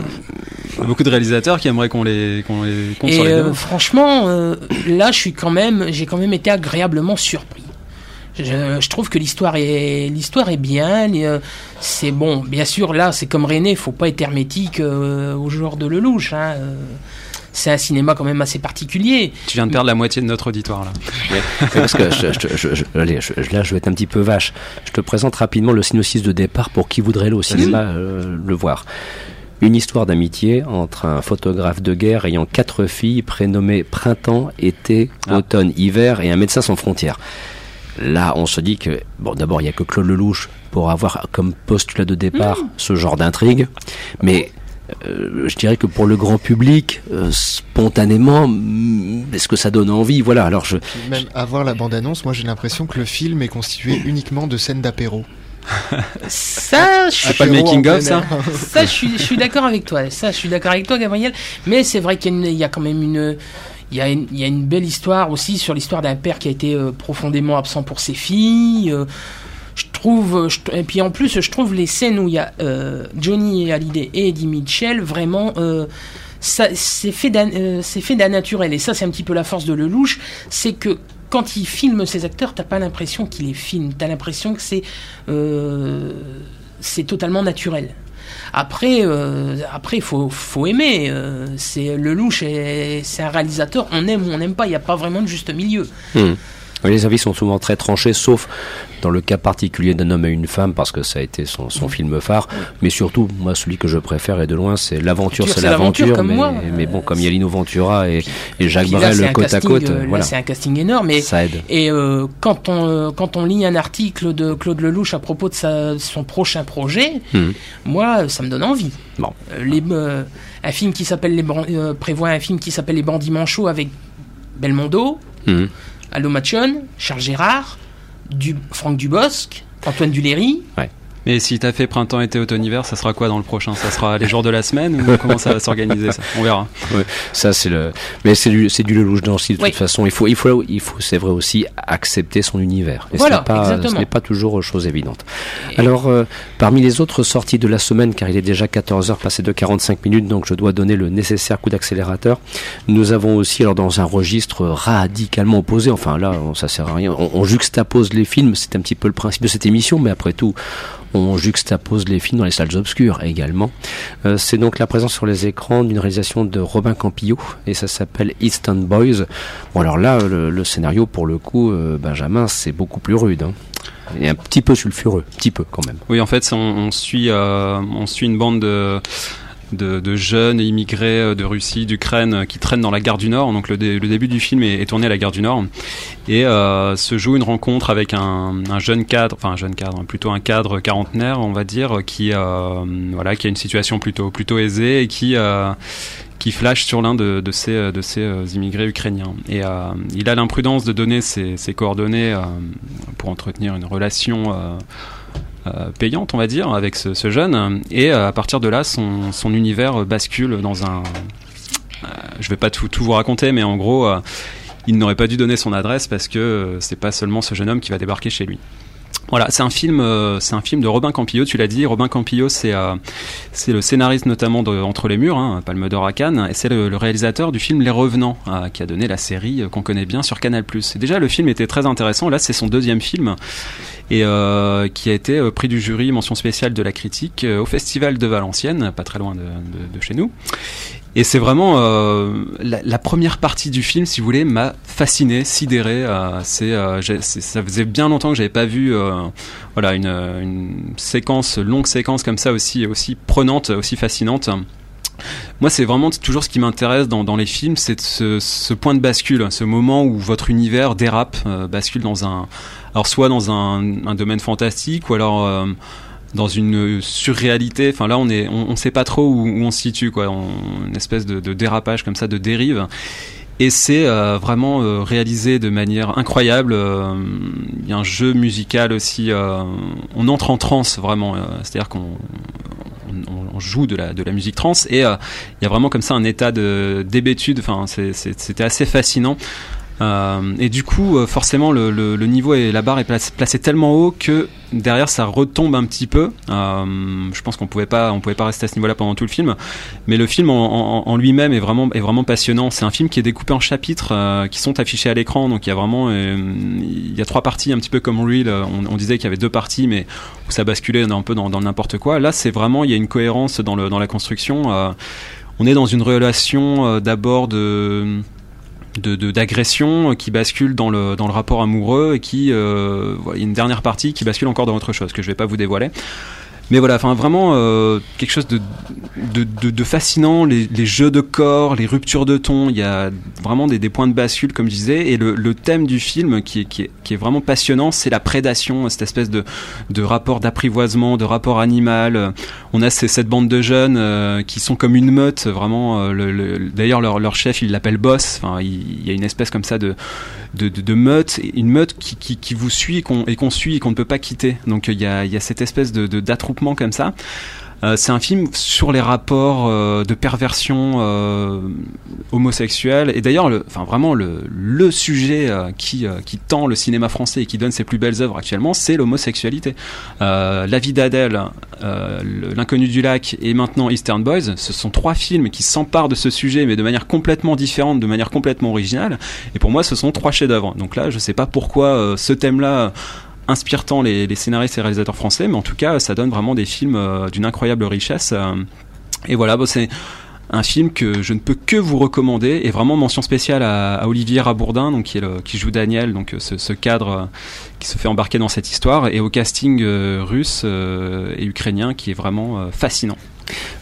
Il y a beaucoup de réalisateurs qui aimeraient qu'on les, qu'on les compte et sur les euh, deux. franchement, euh, là, je suis quand même, j'ai quand même été agréablement surpris. Je, je trouve que l'histoire est, l'histoire est bien. euh, C'est bon, bien sûr. Là, c'est comme René, faut pas être hermétique euh, au genre de Lelouch. Hein, euh, c'est un cinéma quand même assez particulier. Tu viens de perdre la moitié de notre auditoire là. Ouais, parce que je, je- je- je- allez, je- là, je vais être un petit peu vache. Je te présente rapidement le synopsis de départ pour qui voudrait aller au cinéma euh, le voir. Une histoire d'amitié entre un photographe de guerre ayant quatre filles prénommées Printemps, Été, Ah. Automne, Hiver et un médecin sans frontières. Là, on se dit que, bon, d'abord, il n'y a que Claude Lelouch pour avoir comme postulat de départ ce genre d'intrigue. Mais euh, je dirais que pour le grand public, euh, spontanément, mm, est-ce que ça donne envie? Voilà, alors je, Même à voir la bande-annonce, moi j'ai l'impression que le film est constitué uniquement de scènes d'apéro. Ça, je C'est pas le making of ça je suis, je suis d'accord avec toi. Ça, je suis d'accord avec toi, Gabriel. Mais c'est vrai qu'il y a quand même une, il y a une, belle histoire aussi sur l'histoire d'un père qui a été euh, profondément absent pour ses filles. euh, je trouve, je- et puis en plus, je trouve les scènes où il y a euh, Johnny et Hallyday et Eddie Mitchell vraiment. euh, c'est fait d'un, euh, naturel et ça c'est un petit peu la force de Lelouch, c'est que quand il filme ses acteurs, t'as pas l'impression qu'il les filme, t'as l'impression que c'est euh, c'est totalement naturel. Après, euh, après, faut, faut aimer. euh, c'est Lelouch, c'est un réalisateur. On aime ou on n'aime pas. Il n'y a pas vraiment de juste milieu. Hmm. Les avis sont souvent très tranchés, sauf dans le cas particulier d'un homme et une femme, parce que ça a été son, son film phare. Mais surtout, moi, celui que je préfère et de loin, c'est l'aventure, c'est l'aventure, Mais, mais bon, comme il y a Lino Ventura et, et Jacques là, Brel côte à côte, euh, là, voilà, c'est un casting énorme. Et, ça aide. et euh, quand, on, euh, quand on lit un article de Claude Lelouch à propos de sa, son prochain projet, Mhm. moi, ça me donne envie. Bon. Euh, les, euh, un film qui s'appelle les euh, prévoit un film qui s'appelle Les Bandits Manchots avec Belmondo, Mhm. Allo Machon, Charles Gérard, Franck Dubosc, Antoine Duléry. Mais si t'as fait printemps, été, automne, hiver, ça sera quoi dans le prochain? Ça sera les jours de la semaine ou comment ça va s'organiser ça? On verra. Ça, c'est le, mais c'est du, c'est du Lelouch dans le style. De Oui. toute façon, il faut, il faut, il faut, c'est vrai aussi accepter son univers. Et Voilà, ce n'est pas, exactement. ce n'est pas toujours chose évidente. Alors, euh, parmi les autres sorties de la semaine, car il est déjà 14 heures passé de 45 minutes, donc je dois donner le nécessaire coup d'accélérateur. Nous avons aussi, alors dans un registre radicalement opposé, enfin là, ça sert à rien. On, on juxtapose les films, c'est un petit peu le principe de cette émission, mais après tout, on juxtapose les films dans les salles obscures également. Euh, c'est donc la présence sur les écrans d'une réalisation de Robin Campillo et ça s'appelle Eastern Boys. Bon alors là, le, le scénario pour le coup, euh, Benjamin, c'est beaucoup plus rude. Hein. Et un petit peu sulfureux, petit peu quand même. Oui, en fait, on, on suit, euh, on suit une bande de, de, jeunes immigrés euh, de Russie, d'Ukraine, euh, qui traînent dans la gare du Nord. Donc le, dé- le début du film est, tourné à la gare du Nord. Et euh, se joue une rencontre avec un, un jeune cadre, enfin un jeune cadre, plutôt un cadre quarantenaire, on va dire, qui, voilà, qui a une situation plutôt, plutôt aisée et qui... qui flash sur l'un de, ces, de ces immigrés ukrainiens. Et il a l'imprudence de donner ses, coordonnées pour entretenir une relation payante, on va dire, avec ce, jeune. Et euh, à partir de là, son, univers bascule dans un. euh, je vais pas tout, vous raconter, mais en gros, euh, il n'aurait pas dû donner son adresse parce que euh, c'est pas seulement ce jeune homme qui va débarquer chez lui. Voilà, c'est un film, euh, c'est un film de Robin Campillo. Tu l'as dit, Robin Campillo, c'est euh, c'est le scénariste notamment de Entre les murs, hein, Palme d'or à Cannes, et c'est le, réalisateur du film Les Revenants, euh, qui a donné la série euh, qu'on connaît bien sur Canal+. Déjà, le film était très intéressant. Là, c'est son deuxième film et qui a été prix du jury, mention spéciale de la critique au Festival de Valenciennes, pas très loin de chez nous. Et c'est vraiment euh, la, première partie du film, si vous voulez, m'a fasciné, sidéré. euh, euh, c'est- ça faisait bien longtemps que j'avais pas vu, voilà, une, séquence, longue séquence comme ça aussi, aussi prenante, aussi fascinante. Moi, c'est vraiment toujours ce qui m'intéresse dans, les films, c'est ce, point de bascule, ce moment où votre univers dérape, bascule dans un, alors soit dans un, domaine fantastique, ou alors dans une surréalité. Enfin là, on est, on, on sait pas trop où, où on se situe, quoi. On- une espèce de, de dérapage comme ça, de dérive. Et c'est euh, vraiment euh, réalisé de manière incroyable. Euh, Il y a un jeu musical aussi. euh, on entre en transe vraiment. euh, C'est-à-dire qu'on on, joue de la, de la musique trance et il y a vraiment comme ça un état de d'hébétude. Enfin, c'était assez fascinant. Euh, et du coup, euh, forcément, le, niveau et la barre est placé, placé tellement haut que derrière ça retombe un petit peu. Euh, je pense qu'on pouvait pas, on pouvait pas rester à ce niveau-là pendant tout le film. Mais le film en, lui-même est vraiment, passionnant. C'est un film qui est découpé en chapitres qui sont affichés à l'écran. Donc il y a vraiment, il y a trois parties, un petit peu comme Reel. On, disait qu'il y avait deux parties, mais où ça basculait un peu dans, n'importe quoi. Là, c'est vraiment, il y a une cohérence dans, dans la construction. On est dans une relation d'abord de de de- d'agression qui bascule dans le dans le rapport amoureux et qui euh, une dernière partie qui bascule encore dans autre chose que je vais pas vous dévoiler mais voilà enfin vraiment euh, quelque chose de de, fascinant les, jeux de corps les ruptures de ton il y a vraiment des, points de bascule comme je disais et le, thème du film qui est, qui est, vraiment passionnant c'est la prédation cette espèce de de rapport d'apprivoisement de rapport animal. On a cette bande de jeunes euh, qui sont comme une meute vraiment euh, le, le- d'ailleurs leur, leur chef il l'appelle boss enfin il, y a une espèce comme ça de de, meute une meute qui, qui, vous suit et qu'on, suit et qu'on ne peut pas quitter. Donc il y a, y a cette espèce de, de comme ça Euh, c'est un film sur les rapports euh, de perversion euh, homosexuelle et d'ailleurs le, enfin vraiment le, sujet qui, qui tend le cinéma français et qui donne ses plus belles œuvres actuellement c'est l'homosexualité La vie d'Adèle le- L'inconnu du lac et maintenant Eastern Boys, ce sont trois films qui s'emparent de ce sujet mais de manière complètement différente, de manière complètement originale. Et pour moi, ce sont trois chefs-d'œuvre. Donc là, je sais pas pourquoi ce thème-là inspire tant les, scénaristes et réalisateurs français, mais en tout cas, ça donne vraiment des films euh, d'une incroyable richesse. euh. et voilà, c'est un film que je ne peux que vous recommander et vraiment mention spéciale à, Olivier Rabourdin qui, joue Daniel donc ce, ce cadre euh, qui se fait embarquer dans cette histoire et au casting euh, russe euh, et ukrainien qui est vraiment euh, fascinant.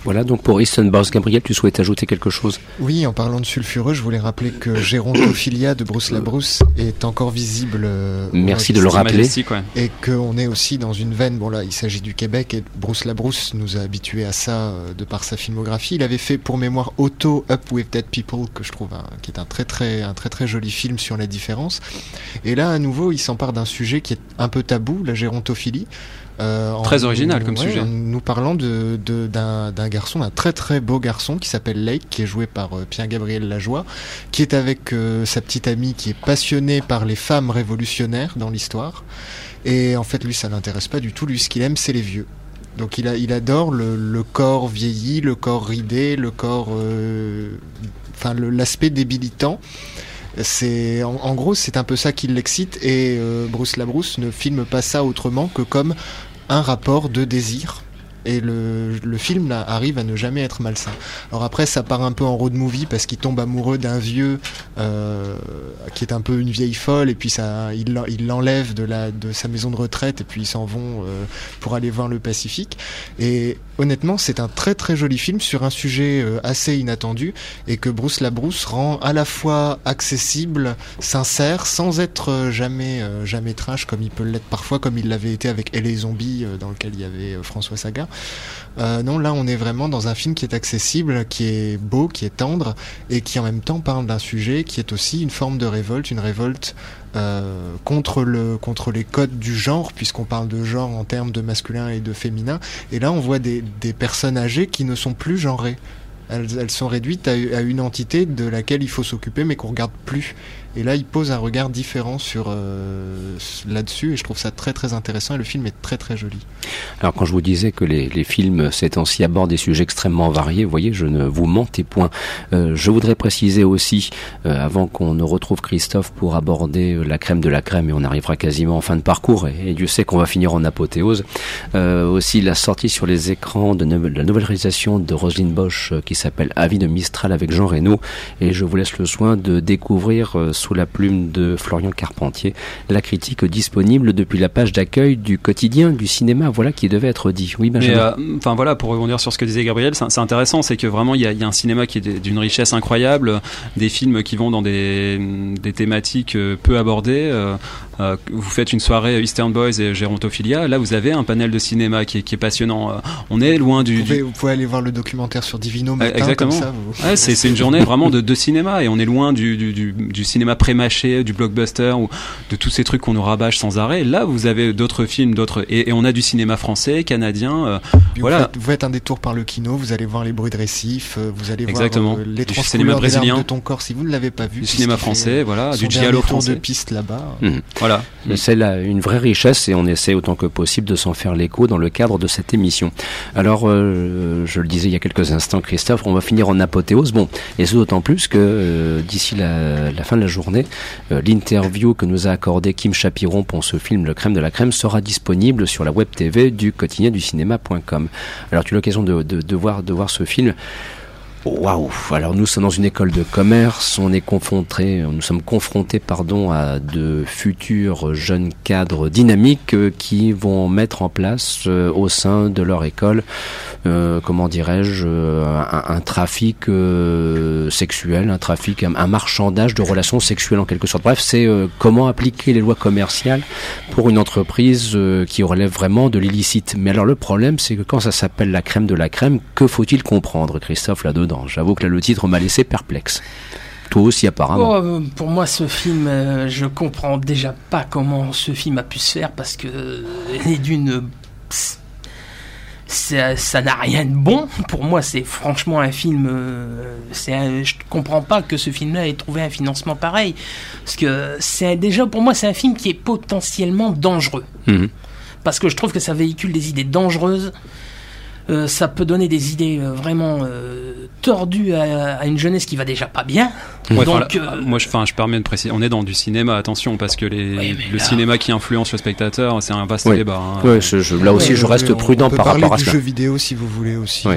Voilà, donc pour Easton Boss, Gabriel, tu souhaites ajouter quelque chose? Oui, en parlant de sulfureux, je voulais rappeler que Gérontophilia de Bruce Labrousse est encore visible. euh, Merci de le rappeler. Majestic, ouais. Et qu'on est aussi dans une veine, bon là il s'agit du Québec et Bruce Labrousse nous a habitués à ça euh, de par sa filmographie. Il avait fait pour mémoire Auto Up With Dead People que je trouve un- qui est un très très un très très joli film sur la différence. Et là à nouveau il s'empare d'un sujet qui est un peu tabou, la gérontophilie. Euh, en Très original comme ouais, sujet. en nous parlant de d'un garçon, d'un très très beau garçon qui s'appelle Lake, qui est joué par euh, Pierre-Gabriel Lajoie, qui est avec euh, sa petite amie qui est passionnée par les femmes révolutionnaires dans l'histoire. Et en fait, lui, ça l'intéresse pas du tout. Lui, ce qu'il aime, c'est les vieux. Donc, il, a, il adore le, le corps vieilli, le corps ridé, le corps. Enfin, l'aspect débilitant. C'est en, gros, c'est un peu ça qui l'excite. Et euh, Bruce Labrousse ne filme pas ça autrement que comme un rapport de désir. Et le, le film arrive à ne jamais être malsain. Alors après, ça part un peu en road movie parce qu'il tombe amoureux d'un vieux euh, qui est un peu une vieille folle et puis ça, il l'en- il l'enlève de, de sa maison de retraite et puis ils s'en vont euh, pour aller voir le Pacifique. Et honnêtement, c'est un très très joli film sur un sujet euh, assez inattendu et que Bruce Labrousse rend à la fois accessible, sincère, sans être euh, jamais euh, jamais trash comme il peut l'être parfois, comme il l'avait été avec Elle et les zombies dans lequel il y avait François Saga. Euh, non, là on est vraiment dans un film qui est accessible, qui est beau, qui est tendre et qui en même temps parle d'un sujet qui est aussi une forme de révolte, une révolte euh, contre le contre les codes du genre puisqu'on parle de genre en termes de masculin et de féminin. Et là on voit des, des personnes âgées qui ne sont plus genrées. Elles, elles sont réduites à, à une entité de laquelle il faut s'occuper mais qu'on regarde plus et là il pose un regard différent sur euh, là-dessus et je trouve ça très très intéressant et le film est très très joli Alors quand je vous disais que les, les films ces temps-ci abordent des sujets extrêmement variés, vous voyez, je ne vous mentais point. Euh, je voudrais préciser aussi, euh, avant qu'on ne retrouve Christophe pour aborder euh, la crème de la crème, et on arrivera quasiment en fin de parcours, et, et Dieu sait qu'on va finir en apothéose, euh, aussi la sortie sur les écrans de, la nouvelle réalisation de Roselyne Bosch euh, qui s'appelle Avis de Mistral avec Jean Reno, et je vous laisse le soin de découvrir sous la plume de Florian Carpentier la critique disponible depuis la page d'accueil du quotidien du cinéma. Voilà qui devait être dit. Oui, Benjamin. euh, enfin voilà, pour rebondir sur ce que disait Gabriel, c'est intéressant, c'est que vraiment il y a, il y a un cinéma qui est d'une richesse incroyable, des films qui vont dans des, des thématiques euh, peu abordées. euh, euh, vous faites une soirée Eastern Boys et Gérontophilia, là vous avez un panel de cinéma qui est, qui est passionnant. Euh, On est loin du, vous, du- pouvez, vous pouvez aller voir le documentaire sur Divino matin exactement. comme ça vous- Ouais, c'est c'est une journée vraiment de, de cinéma et on est loin du, du, du, du cinéma pré-mâché, du blockbuster ou de tous ces trucs qu'on nous rabâche sans arrêt. Là, vous avez d'autres films, d'autres et, et on a du cinéma français, canadien. euh, Voilà. Vous, faites, vous faites un détour par le kino, vous allez voir les bruits de récif, euh, vous allez Exactement. voir euh, les Du trois cinéma brésilien. de ton corps si vous ne l'avez pas vu. du cinéma français, voilà, euh, du giallo français. de piste là-bas. Voilà. Mais C'est une vraie richesse et on essaie autant que possible de s'en faire l'écho dans le cadre de cette émission. Alors, euh, je le disais il y a quelques instants, Christophe, on va finir en apothéose. Bon, et c'est d'autant plus que euh, d'ici la, fin de la journée, euh, l'interview que nous a accordé Kim Chapiron pour ce film Le Crème de la Crème sera disponible sur la web TV du quotidien du cinéma.com. Alors, tu as l'occasion de, de voir ce film. Waouh Alors nous sommes dans une école de commerce, on est confronté, nous sommes confrontés pardon à de futurs jeunes cadres dynamiques euh, qui vont mettre en place euh, au sein de leur école, euh, comment dirais-je, un, trafic sexuel, un trafic, un, un marchandage de relations sexuelles en quelque sorte. Bref, c'est comment appliquer les lois commerciales pour une entreprise qui relève vraiment de l'illicite. Mais alors le problème, c'est que quand ça s'appelle la crème de la crème, que faut-il comprendre, Christophe, là-dedans? J'avoue que là, le titre m'a laissé perplexe. Toi aussi, apparemment. Oh, euh, pour moi, ce film, euh, je comprends déjà pas comment ce film a pu se faire parce que euh, est d'une. Ça n'a rien de bon. Pour moi, c'est franchement un film. euh, un- je comprends pas que ce film-là ait trouvé un financement pareil. Parce que c'est déjà, pour moi, c'est un film qui est potentiellement dangereux. Mhm. Parce que je trouve que ça véhicule des idées dangereuses. Euh, ça peut donner des idées euh, vraiment euh, tordues à, à une jeunesse qui va déjà pas bien. Ouais, Donc, là, euh, moi, je, enfin, je permets de préciser, on est dans du cinéma, attention, parce que les, Oui, le là- cinéma qui influence le spectateur, c'est un vaste Oui. débat. hein. Ouais, je- je- là aussi, je reste prudent on peut par rapport à du cela. jeu vidéo si vous voulez aussi.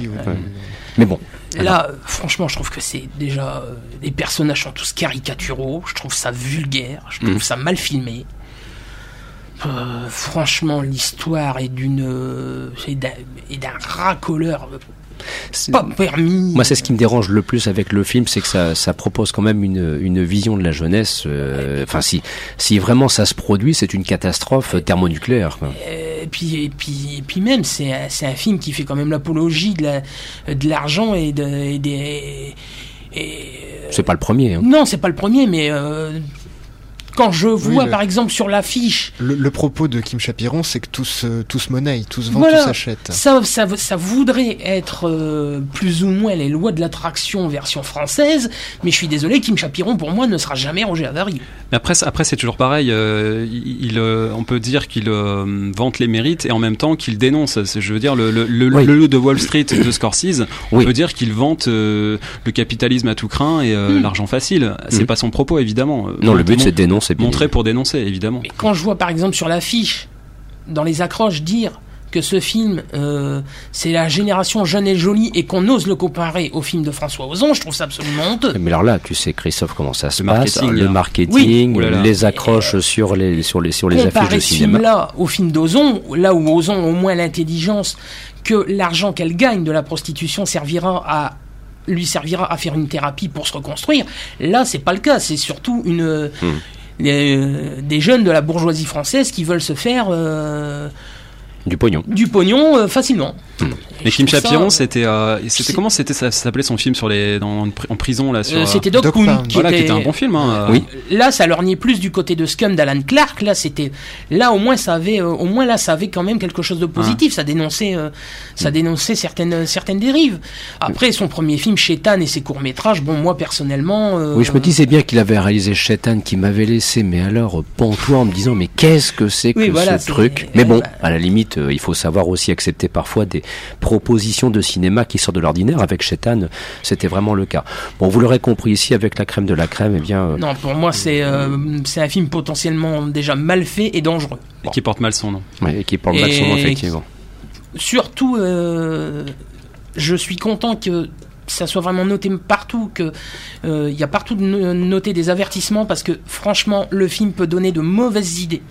Mais bon, Là, franchement, je trouve que c'est déjà. euh, les personnages sont tous caricaturaux. Je trouve ça vulgaire. Je trouve Mhm. ça mal filmé. Euh, franchement, l'histoire est d'une. euh, est d'un racoleur euh, pas permis. Moi, c'est ce qui me dérange le plus avec le film, c'est que ça, ça propose quand même une, une vision de la jeunesse. euh, Enfin, si, si vraiment ça se produit, c'est une catastrophe thermonucléaire. quoi. Et puis, et puis, et puis même, c'est un, film qui fait quand même l'apologie de la- de l'argent et, de, et des. et- C'est pas le premier. Hein. non, c'est pas le premier, mais euh, quand je vois le- par exemple sur l'affiche Le, le propos de Kim Chapiron, c'est que tout se, tout se monnaie, tout se vend, Voilà. tout s'achète. Ça, ça, ça voudrait être euh, plus ou moins les lois de l'attraction version française, mais je suis désolé, Kim Chapiron pour moi ne sera jamais Roger Avary. Mais après, c'est- après c'est toujours pareil. euh, il, euh, on peut dire qu'il euh, vante les mérites et en même temps qu'il dénonce. Je veux dire, le, le, le, Oui. le loup de Wall Street de Scorsese, on Oui. peut dire qu'il vante euh, le capitalisme à tout craint et euh, l'argent facile. C'est Mm. pas son propos, évidemment. Non, le but c'est de dénoncer. Euh, montrer pour dénoncer, évidemment. Mais quand je vois par exemple sur l'affiche, dans les accroches, dire que ce film, euh, c'est la génération jeune et jolie et qu'on ose le comparer au film de François Ozon, je trouve ça absolument honteux. Mais alors là, tu sais, Christophe, comment ça se Le passe marketing, Le marketing, Oui. Là là. les accroches sur les sur les sur les affiches Comparer de ce cinéma. film-là au film d'Ozon, là où Ozon a au moins l'intelligence que l'argent qu'elle gagne de la prostitution servira à lui servira à faire une thérapie pour se reconstruire. Là, c'est pas le cas. C'est surtout une Hmm. Euh, des jeunes de la bourgeoisie française qui veulent se faire euh, Du pognon. du pognon euh, facilement. Et Mais je Kim Chapiron, c'était, euh, c'était comment c'était ça, ça s'appelait son film sur les dans, en prison là sur. euh, C'était Doc Doc qui, voilà, qui était, un bon film. Hein, euh, Oui. Là, ça lorgnait plus du côté de Scum d'Alan Clark. Là, c'était, là au moins ça avait, euh, au moins là ça avait quand même quelque chose de positif. Ça dénonçait, euh, ça dénonçait certaines certaines dérives. Après, son premier film, Chétan et ses courts métrages. Bon, moi personnellement, euh, Oui, je me disais bien qu'il avait réalisé Shetan qui m'avait laissé, mais alors pantois en me disant mais qu'est-ce que c'est que Oui, voilà, ce truc? Mais bon, bah- à la limite, euh, il faut savoir aussi accepter parfois des propositions de cinéma qui sortent de l'ordinaire. Avec Shetan, c'était vraiment le cas. Bon, vous l'aurez compris ici avec la crème de la crème, eh bien, euh, non, pour moi, c'est euh, c'est un film potentiellement déjà mal fait et dangereux. et qui porte mal son nom. ouais, qui parle mal son nom, Et- effectivement. surtout, euh, je suis content que ça soit vraiment noté partout, que euh, il y a partout de no- noté des avertissements parce que franchement, le film peut donner de mauvaises idées.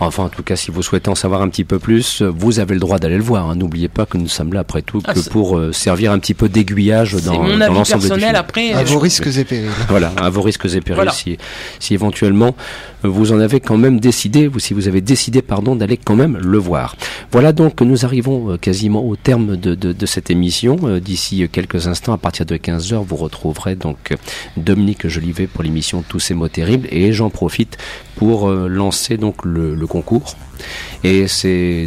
Enfin, en tout cas, si vous souhaitez en savoir un petit peu plus, euh, vous avez le droit d'aller le voir. hein. N'oubliez pas que nous sommes là, après tout, que Ah, c'est- pour euh, servir un petit peu d'aiguillage dans, mon dans avis l'ensemble du film. personnel. Après, À je- vos risques et périls. Voilà, à vos risques et périls Voilà. si, si éventuellement euh, vous en avez quand même décidé, ou si vous avez décidé, pardon, d'aller quand même le voir. Voilà donc, nous arrivons euh, quasiment au terme de, de, de cette émission. Euh, D'ici euh, quelques instants, à partir de 15h, vous retrouverez donc euh, Dominique Jolivet pour l'émission Tous ces mots terribles. Et j'en profite pour euh, lancer donc le, le concours. Et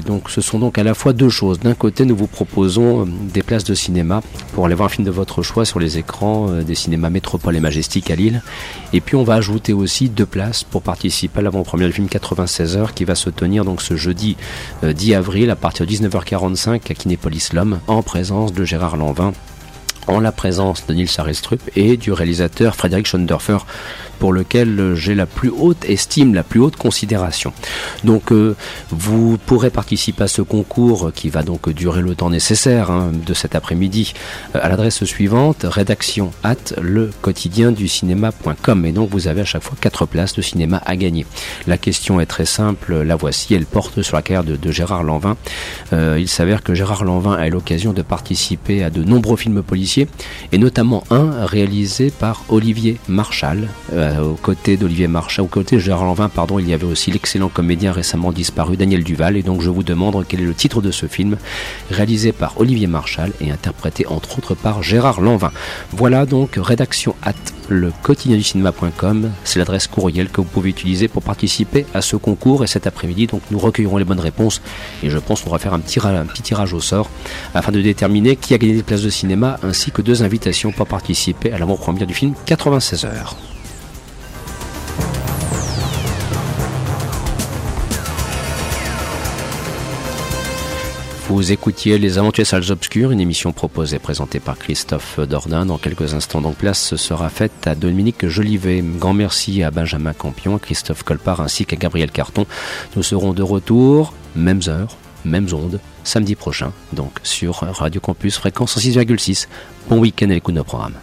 donc, ce sont donc à la fois deux choses. D'un côté, nous vous proposons euh, des places de cinéma pour aller voir un film de votre choix sur les écrans euh, des cinémas Métropole et Majestic à Lille. Et puis, on va ajouter aussi deux places pour participer à l'avant-première du film 96 heures qui va se tenir donc ce jeudi euh, 10 avril à partir de 19h45 à Kinépolis L'Homme en présence de Gérard Lanvin en la présence de Nils Arestrup et du réalisateur Frédéric Schondorfer pour lequel j'ai la plus haute estime, la plus haute considération. Donc euh, vous pourrez participer à ce concours qui va donc durer le temps nécessaire hein, de cet après-midi euh, à l'adresse suivante rédaction at le quotidien du cinéma.com et donc vous avez à chaque fois quatre places de cinéma à gagner. La question est très simple, la voici, elle porte sur la carrière de, de Gérard Lanvin. Euh, il s'avère que Gérard Lanvin a eu l'occasion de participer à de nombreux films policiers et notamment un réalisé par Olivier Marchal. Euh, aux côtés d'Olivier Marchal, aux côtés de Gérard Lanvin, pardon, il y avait aussi l'excellent comédien récemment disparu Daniel Duval. Et donc je vous demande quel est le titre de ce film, réalisé par Olivier Marchal et interprété entre autres par Gérard Lanvin. Voilà donc rédaction at le quotidien du cinéma.com, c'est l'adresse courriel que vous pouvez utiliser pour participer à ce concours et cet après-midi donc nous recueillerons les bonnes réponses et je pense qu'on va faire un petit, un petit tirage au sort afin de déterminer qui a gagné des places de cinéma ainsi que deux invitations pour participer à l'avant-première du film 96 heures. Vous écoutiez Les Aventures Salles Obscures, une émission proposée et présentée par Christophe Dordain. Dans quelques instants, donc, place sera faite à Dominique Jolivet. Grand merci à Benjamin Campion, à Christophe Colpart ainsi qu'à Gabriel Carton. Nous serons de retour, mêmes heures, mêmes ondes, samedi prochain, donc sur Radio Campus fréquence 6,6. Bon week-end à l'écoute de nos programmes.